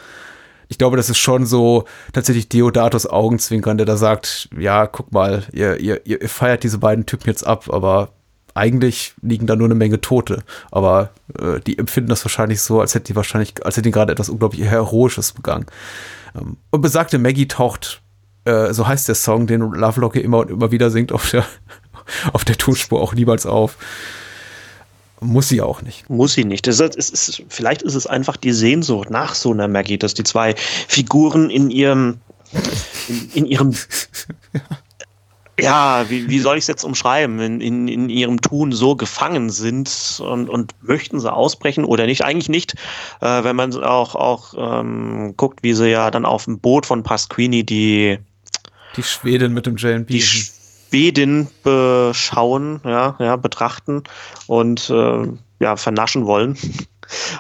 ich glaube, das ist schon so tatsächlich Deodatos Augenzwinkern, der da sagt, ja, guck mal, ihr, ihr, ihr feiert diese beiden Typen jetzt ab, aber eigentlich liegen da nur eine Menge Tote. Aber äh, die empfinden das wahrscheinlich so, als hätten die wahrscheinlich, als hätten die gerade etwas unglaublich Heroisches begangen. Ähm, und besagte Maggie taucht, äh, so heißt der Song, den Lovelock immer und immer wieder singt auf der, auf der Tonspur auch niemals auf. Muss sie auch nicht. Muss sie nicht. Das ist, ist, vielleicht ist es einfach die Sehnsucht nach so einer Maggie, dass die zwei Figuren in ihrem, in, in ihrem, ja, wie, wie soll ich es jetzt umschreiben, in, in, in ihrem Tun so gefangen sind und, und möchten sie ausbrechen oder nicht? Eigentlich nicht, äh, wenn man auch, auch ähm, guckt, wie sie ja dann auf dem Boot von Pasquini die die Schwedin mit dem JNB. Die, Schwedin beschauen, ja, ja, betrachten und äh, ja, vernaschen wollen.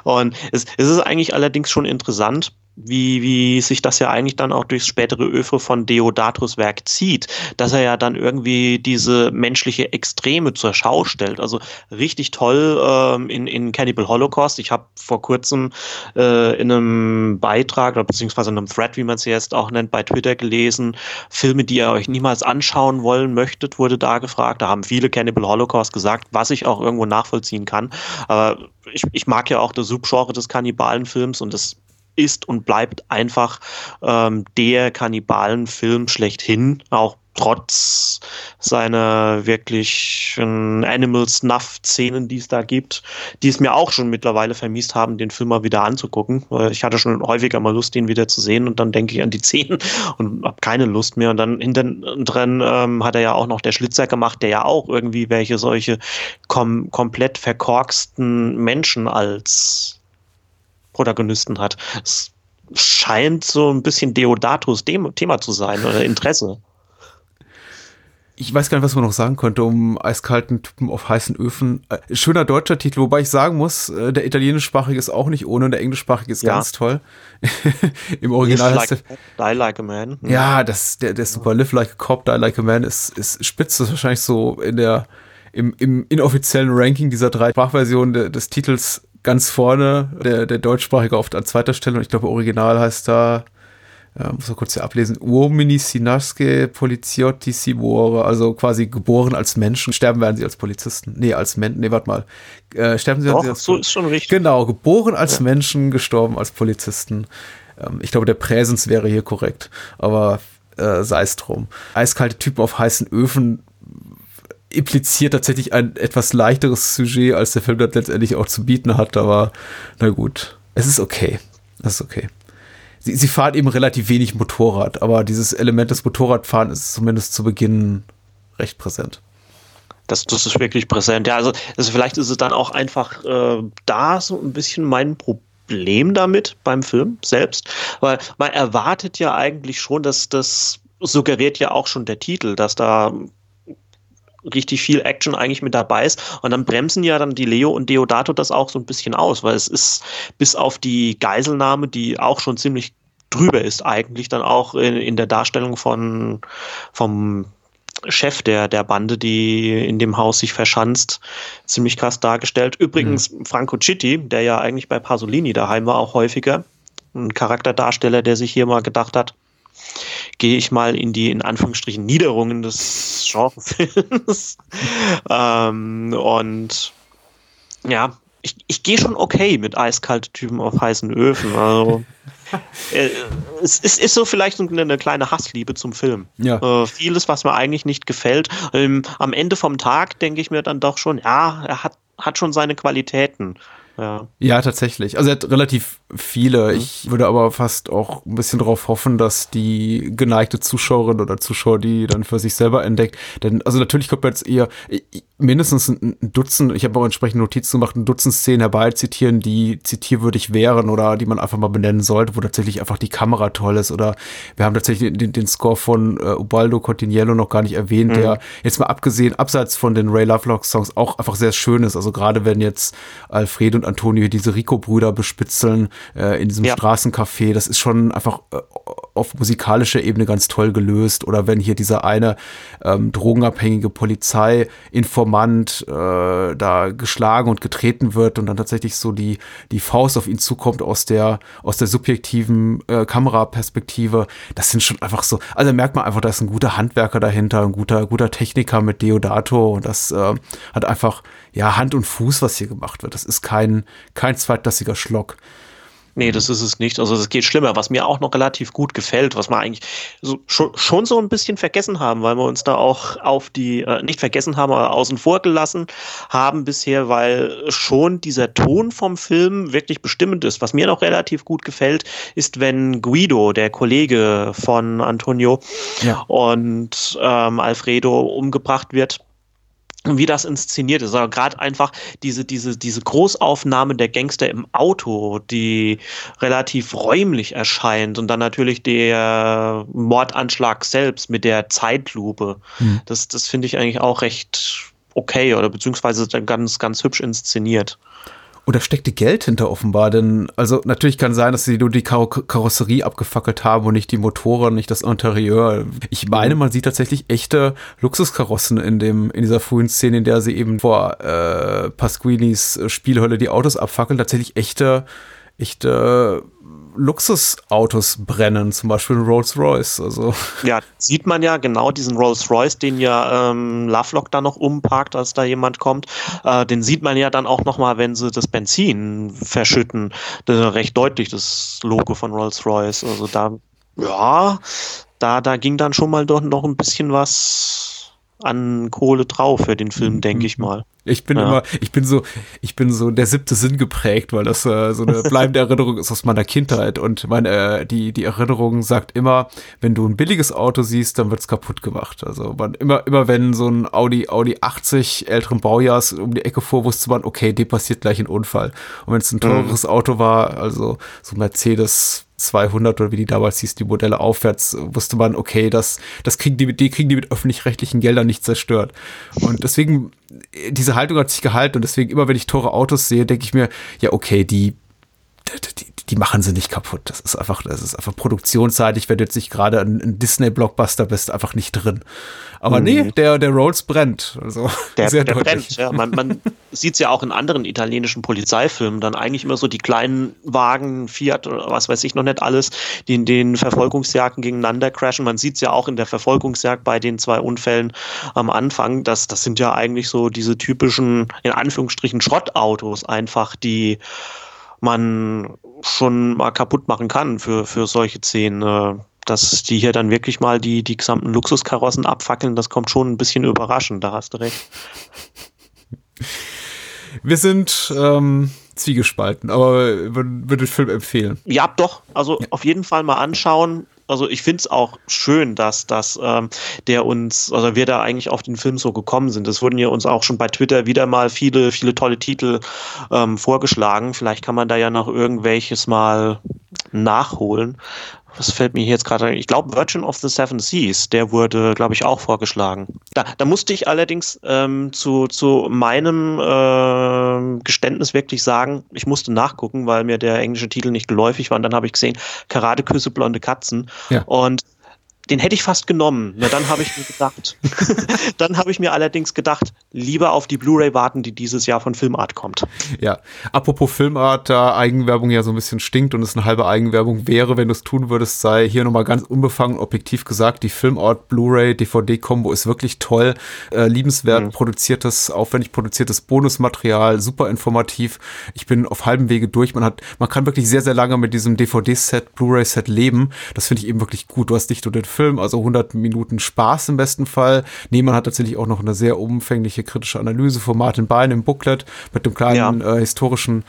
Und es, es ist eigentlich allerdings schon interessant, wie, wie sich das ja eigentlich dann auch durchs spätere Öfre von Deodatus Werk zieht, dass er ja dann irgendwie diese menschliche Extreme zur Schau stellt. Also richtig toll ähm, in, in Cannibal Holocaust. Ich habe vor kurzem äh, in einem Beitrag oder beziehungsweise in einem Thread, wie man es jetzt auch nennt, bei Twitter gelesen, Filme, die ihr euch niemals anschauen wollen möchtet, wurde da gefragt. Da haben viele Cannibal Holocaust gesagt, was ich auch irgendwo nachvollziehen kann. Aber ich, ich mag ja auch das Subgenre des Kannibalenfilms und das ist und bleibt einfach ähm, der Kannibalenfilm schlechthin, auch trotz seiner wirklich Animal Snuff-Szenen, die es da gibt, die es mir auch schon mittlerweile vermisst haben, den Film mal wieder anzugucken. Ich hatte schon häufiger mal Lust, den wieder zu sehen und dann denke ich an die Szenen und habe keine Lust mehr. Und dann hinten drin ähm, hat er ja auch noch der Schlitzer gemacht, der ja auch irgendwie welche solche kom komplett verkorksten Menschen als Protagonisten hat. Es scheint so ein bisschen Deodatus Thema zu sein oder Interesse. Ich weiß gar nicht, was man noch sagen könnte um eiskalten Typen auf heißen Öfen. Äh, schöner deutscher Titel, wobei ich sagen muss, äh, der italienischsprachige ist auch nicht ohne und der englischsprachige ist ja. ganz toll. Im Original heißt like, der, Die Like a Man. Ja, das, der, der ist super. Live Like a Cop, Die Like a Man ist, ist spitz. Das ist wahrscheinlich so in der, im, im inoffiziellen Ranking dieser drei Sprachversionen de, des Titels ganz vorne, der, der deutschsprachige oft an zweiter Stelle und ich glaube, Original heißt da, ja, muss man kurz hier ablesen, Uomini Sinasche Poliziotti Simore, also quasi geboren als Menschen, sterben werden sie als Polizisten. Nee, als Menschen, nee, warte mal. Äh, sterben sie, Doch, sie als so ist schon richtig. Genau, geboren als ja. Menschen, gestorben als Polizisten. Ähm, ich glaube, der Präsens wäre hier korrekt, aber äh, sei es drum. Eiskalte Typen auf heißen Öfen impliziert tatsächlich ein etwas leichteres Sujet, als der Film das letztendlich auch zu bieten hat, aber na gut, es ist okay. Das ist okay. Sie, sie fahren eben relativ wenig Motorrad, aber dieses Element des Motorradfahren ist zumindest zu Beginn recht präsent. Das, das ist wirklich präsent. Ja, also, also vielleicht ist es dann auch einfach äh, da so ein bisschen mein Problem damit beim Film selbst, weil man erwartet ja eigentlich schon, dass das suggeriert ja auch schon der Titel, dass da richtig viel Action eigentlich mit dabei ist. Und dann bremsen ja dann die Leo und Deodato das auch so ein bisschen aus, weil es ist bis auf die Geiselnahme, die auch schon ziemlich drüber ist, eigentlich dann auch in, in der Darstellung von vom Chef der, der Bande, die in dem Haus sich verschanzt, ziemlich krass dargestellt. Übrigens, mhm. Franco Citti, der ja eigentlich bei Pasolini daheim war, auch häufiger, ein Charakterdarsteller, der sich hier mal gedacht hat, gehe ich mal in die in Anführungsstrichen Niederungen des Genrefilms. ähm, und ja, ich, ich gehe schon okay mit eiskalte Typen auf heißen Öfen. Also äh, es, es, ist so vielleicht eine, eine, kleine Hassliebe zum Film. Ja. Äh, vieles, was mir eigentlich nicht gefällt. Ähm, am Ende vom Tag denke ich mir dann doch schon, ja, er hat hat schon seine Qualitäten. Ja. ja, tatsächlich. Also er hat relativ viele. Mhm. Ich würde aber fast auch ein bisschen darauf hoffen, dass die geneigte Zuschauerin oder Zuschauer die dann für sich selber entdeckt. Denn, also natürlich kommt man jetzt eher mindestens ein Dutzend, ich habe auch entsprechende Notizen gemacht, ein Dutzend Szenen herbeizitieren, die zitierwürdig wären oder die man einfach mal benennen sollte, wo tatsächlich einfach die Kamera toll ist. Oder wir haben tatsächlich den, den Score von äh, Ubaldo Cortiniello noch gar nicht erwähnt, mhm. der jetzt mal abgesehen, abseits von den Ray Lovelock Songs auch einfach sehr schön ist. Also gerade wenn jetzt Alfred und Antonio diese Rico-Brüder bespitzeln äh, in diesem ja. Straßencafé, das ist schon einfach äh, auf musikalischer Ebene ganz toll gelöst. Oder wenn hier dieser eine ähm, drogenabhängige Polizeiinformant äh, da geschlagen und getreten wird und dann tatsächlich so die, die Faust auf ihn zukommt aus der, aus der subjektiven äh, Kameraperspektive. Das sind schon einfach so, also merkt man einfach, da ist ein guter Handwerker dahinter, ein guter, guter Techniker mit Deodato und das äh, hat einfach, ja, Hand und Fuß, was hier gemacht wird. Das ist kein, kein zweitklassiger Schlock. Nee, das ist es nicht. Also es geht schlimmer. Was mir auch noch relativ gut gefällt, was wir eigentlich so, schon, schon so ein bisschen vergessen haben, weil wir uns da auch auf die, äh, nicht vergessen haben, aber außen vor gelassen haben bisher, weil schon dieser Ton vom Film wirklich bestimmend ist. Was mir noch relativ gut gefällt, ist, wenn Guido, der Kollege von Antonio ja. und ähm, Alfredo umgebracht wird wie das inszeniert ist. Aber gerade einfach diese, diese, diese Großaufnahme der Gangster im Auto, die relativ räumlich erscheint und dann natürlich der Mordanschlag selbst mit der Zeitlupe. Hm. Das, das finde ich eigentlich auch recht okay oder beziehungsweise ganz, ganz hübsch inszeniert. Und da steckte Geld hinter offenbar, denn also natürlich kann sein, dass sie nur die Kar Karosserie abgefackelt haben und nicht die Motoren, nicht das Interieur. Ich meine, man sieht tatsächlich echte Luxuskarossen in dem in dieser frühen Szene, in der sie eben vor äh, Pasquinis Spielhölle die Autos abfackeln, tatsächlich echte echte Luxusautos brennen, zum Beispiel Rolls-Royce. Also. Ja, sieht man ja genau diesen Rolls-Royce, den ja ähm, Lovelock da noch umparkt, als da jemand kommt. Äh, den sieht man ja dann auch nochmal, wenn sie das Benzin verschütten. Das ist recht deutlich, das Logo von Rolls-Royce. Also da, ja, da, da ging dann schon mal doch noch ein bisschen was an Kohle drauf für den Film, denke ich mal. Ich bin ja. immer, ich bin so, ich bin so der siebte Sinn geprägt, weil das äh, so eine bleibende Erinnerung ist aus meiner Kindheit und meine, äh, die, die Erinnerung sagt immer, wenn du ein billiges Auto siehst, dann wird's kaputt gemacht. Also man, immer, immer wenn so ein Audi, Audi 80 älteren Baujahrs um die Ecke fuhr, wusste man, okay, dem passiert gleich ein Unfall. Und wenn es ein teures mhm. Auto war, also so Mercedes 200 oder wie die damals hieß, die Modelle aufwärts, wusste man, okay, das, das kriegen die, die kriegen die mit öffentlich-rechtlichen Geldern nicht zerstört. Und deswegen, diese Haltung hat sich gehalten und deswegen immer, wenn ich teure Autos sehe, denke ich mir, ja, okay, die, die, die machen sie nicht kaputt. Das ist einfach, das ist einfach produktionsseitig, wenn du jetzt nicht gerade ein, ein Disney-Blockbuster bist, einfach nicht drin. Aber mhm. nee, der, der Rolls brennt. Also der, sehr der brennt, ja. Man, man sieht es ja auch in anderen italienischen Polizeifilmen, dann eigentlich immer so die kleinen Wagen, Fiat oder was weiß ich noch nicht alles, die in den Verfolgungsjagden gegeneinander crashen. Man sieht es ja auch in der Verfolgungsjagd bei den zwei Unfällen am Anfang. Das, das sind ja eigentlich so diese typischen, in Anführungsstrichen, Schrottautos einfach, die man schon mal kaputt machen kann für, für solche Szenen. Dass die hier dann wirklich mal die, die gesamten Luxuskarossen abfackeln, das kommt schon ein bisschen überraschend, da hast du recht. Wir sind ähm, zwiegespalten, aber würde den Film empfehlen. Ja, doch. Also ja. auf jeden Fall mal anschauen also ich finde es auch schön, dass, dass ähm, der uns, also wir da eigentlich auf den Film so gekommen sind. Es wurden ja uns auch schon bei Twitter wieder mal viele, viele tolle Titel ähm, vorgeschlagen. Vielleicht kann man da ja noch irgendwelches mal nachholen was fällt mir jetzt gerade ein? Ich glaube, Virgin of the Seven Seas, der wurde, glaube ich, auch vorgeschlagen. Da, da musste ich allerdings ähm, zu, zu meinem äh, Geständnis wirklich sagen, ich musste nachgucken, weil mir der englische Titel nicht geläufig war. Und dann habe ich gesehen, Karadeküsse, blonde Katzen. Ja. Und den hätte ich fast genommen. Na, dann habe ich mir gedacht, dann habe ich mir allerdings gedacht, lieber auf die Blu-ray warten, die dieses Jahr von Filmart kommt. Ja, apropos Filmart, da Eigenwerbung ja so ein bisschen stinkt und es eine halbe Eigenwerbung wäre, wenn du es tun würdest, sei hier nochmal ganz unbefangen objektiv gesagt, die Filmart Blu-ray DVD-Kombo ist wirklich toll, äh, liebenswert mhm. produziertes, aufwendig produziertes Bonusmaterial, super informativ. Ich bin auf halbem Wege durch. Man hat, man kann wirklich sehr, sehr lange mit diesem DVD-Set, Blu-ray-Set leben. Das finde ich eben wirklich gut. Du hast nicht nur den Film, also 100 Minuten Spaß im besten Fall. Niemann hat tatsächlich auch noch eine sehr umfängliche kritische Analyse von Martin Bein im Booklet mit einem kleinen ja. äh, historischen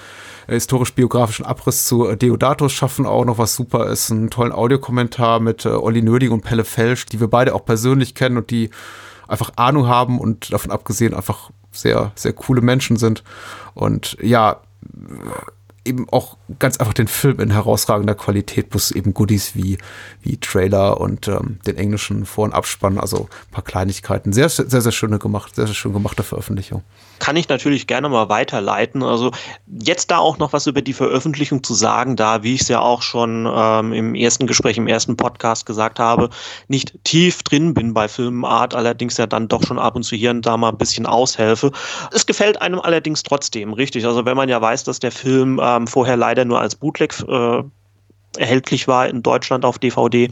äh, historisch-biografischen Abriss zu äh, Deodatus schaffen auch noch, was super ist. Einen tollen Audiokommentar mit äh, Olli Nödig und Pelle Felsch, die wir beide auch persönlich kennen und die einfach Ahnung haben und davon abgesehen einfach sehr, sehr coole Menschen sind. Und ja, eben auch ganz einfach den Film in herausragender Qualität, plus eben Goodies wie, wie Trailer und ähm, den englischen Vor- und Abspann, also ein paar Kleinigkeiten. Sehr, sehr, sehr schöne gemacht, sehr, sehr schön gemachte Veröffentlichung. Kann ich natürlich gerne mal weiterleiten. Also jetzt da auch noch was über die Veröffentlichung zu sagen, da, wie ich es ja auch schon ähm, im ersten Gespräch, im ersten Podcast gesagt habe, nicht tief drin bin bei Filmart, allerdings ja dann doch schon ab und zu hier und da mal ein bisschen aushelfe. Es gefällt einem allerdings trotzdem, richtig. Also wenn man ja weiß, dass der Film äh, ähm, vorher leider nur als Bootleg äh, erhältlich war in Deutschland auf DVD,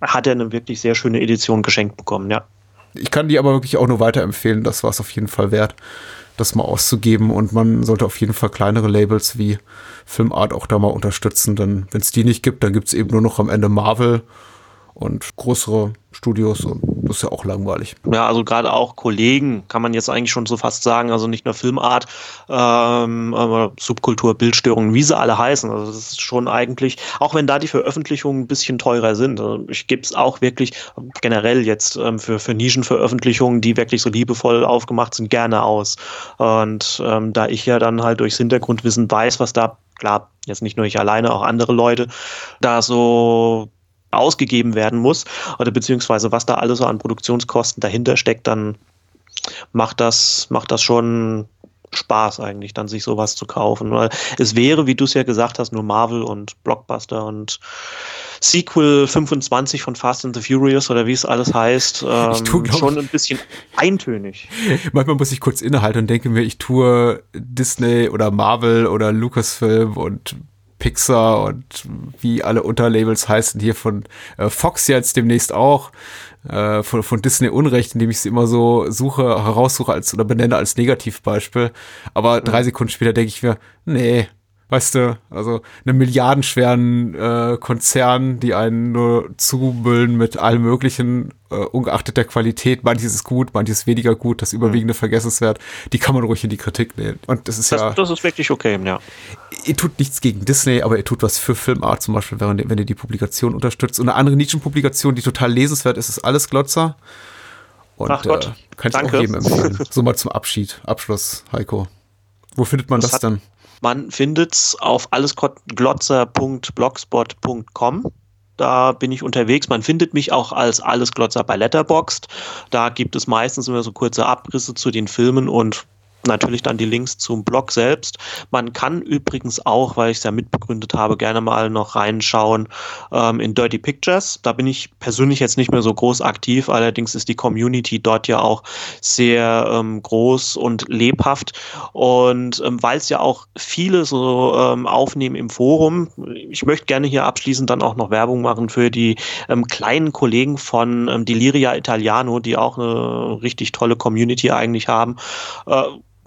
hat er eine wirklich sehr schöne Edition geschenkt bekommen, ja. Ich kann die aber wirklich auch nur weiterempfehlen, das war es auf jeden Fall wert, das mal auszugeben und man sollte auf jeden Fall kleinere Labels wie Filmart auch da mal unterstützen, denn wenn es die nicht gibt, dann gibt es eben nur noch am Ende Marvel und größere Studios und das ist ja auch langweilig. Ja, also gerade auch Kollegen kann man jetzt eigentlich schon so fast sagen, also nicht nur Filmart, ähm, Subkultur, Bildstörungen, wie sie alle heißen. Also das ist schon eigentlich, auch wenn da die Veröffentlichungen ein bisschen teurer sind. Also ich gebe es auch wirklich generell jetzt ähm, für, für Nischenveröffentlichungen, die wirklich so liebevoll aufgemacht sind, gerne aus. Und ähm, da ich ja dann halt durchs Hintergrundwissen weiß, was da klar, jetzt nicht nur ich alleine, auch andere Leute, da so ausgegeben werden muss oder beziehungsweise was da alles so an Produktionskosten dahinter steckt, dann macht das, macht das schon Spaß eigentlich, dann sich sowas zu kaufen. Weil es wäre, wie du es ja gesagt hast, nur Marvel und Blockbuster und Sequel 25 von Fast and the Furious oder wie es alles heißt, ähm, tue, schon ein bisschen eintönig. Manchmal muss ich kurz innehalten und denke mir, ich tue Disney oder Marvel oder Lucasfilm und Pixar und wie alle Unterlabels heißen, hier von äh, Fox jetzt demnächst auch, äh, von, von Disney Unrecht, indem ich sie immer so suche, heraussuche als oder benenne als Negativbeispiel. Aber drei Sekunden später denke ich mir, nee, weißt du, also einen milliardenschweren äh, Konzern, die einen nur zumüllen mit allem möglichen, äh, ungeachtet der Qualität, manches ist gut, manches weniger gut, das überwiegende mhm. vergessenswert, die kann man ruhig in die Kritik nehmen. Und das ist das, ja. Das ist wirklich okay, ja. Ihr tut nichts gegen Disney, aber ihr tut was für Filmart zum Beispiel, wenn, wenn ihr die Publikation unterstützt. Und eine andere Nischenpublikation, die total lesenswert ist, ist alles Glotzer. Und Ach Gott, äh, kann ich Danke. auch jedem empfehlen. so mal zum Abschied, Abschluss, Heiko. Wo findet man das, das dann? Man findet es auf allesglotzer.blogspot.com. Da bin ich unterwegs. Man findet mich auch als Allesglotzer bei Letterboxd. Da gibt es meistens immer so kurze Abrisse zu den Filmen und natürlich dann die Links zum Blog selbst. Man kann übrigens auch, weil ich es ja mitbegründet habe, gerne mal noch reinschauen ähm, in Dirty Pictures. Da bin ich persönlich jetzt nicht mehr so groß aktiv, allerdings ist die Community dort ja auch sehr ähm, groß und lebhaft. Und ähm, weil es ja auch viele so ähm, aufnehmen im Forum, ich möchte gerne hier abschließend dann auch noch Werbung machen für die ähm, kleinen Kollegen von ähm, Deliria Italiano, die auch eine richtig tolle Community eigentlich haben. Äh,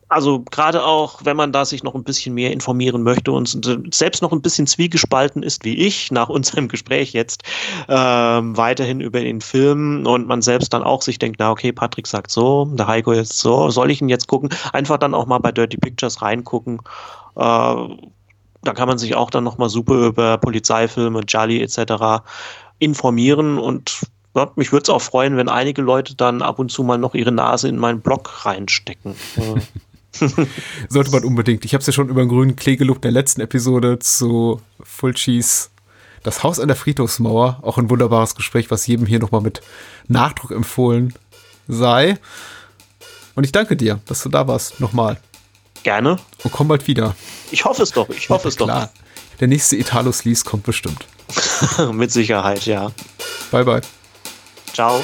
also gerade auch, wenn man da sich noch ein bisschen mehr informieren möchte und selbst noch ein bisschen zwiegespalten ist wie ich nach unserem Gespräch jetzt ähm, weiterhin über den Film und man selbst dann auch sich denkt, na okay, Patrick sagt so, der Heiko jetzt so, soll ich ihn jetzt gucken? Einfach dann auch mal bei Dirty Pictures reingucken. Äh, da kann man sich auch dann nochmal super über Polizeifilme, Jolly etc. informieren und ja, mich würde es auch freuen, wenn einige Leute dann ab und zu mal noch ihre Nase in meinen Blog reinstecken. Sollte man unbedingt. Ich habe es ja schon über den grünen Klee gelobt in der letzten Episode zu Fulcis Das Haus an der Friedhofsmauer. Auch ein wunderbares Gespräch, was jedem hier nochmal mit Nachdruck empfohlen sei. Und ich danke dir, dass du da warst. Nochmal. Gerne. Und komm bald wieder. Ich hoffe es doch. Ich hoffe ja, es klar. doch. Der nächste Italo Sleaze kommt bestimmt. mit Sicherheit, ja. Bye, bye. Ciao.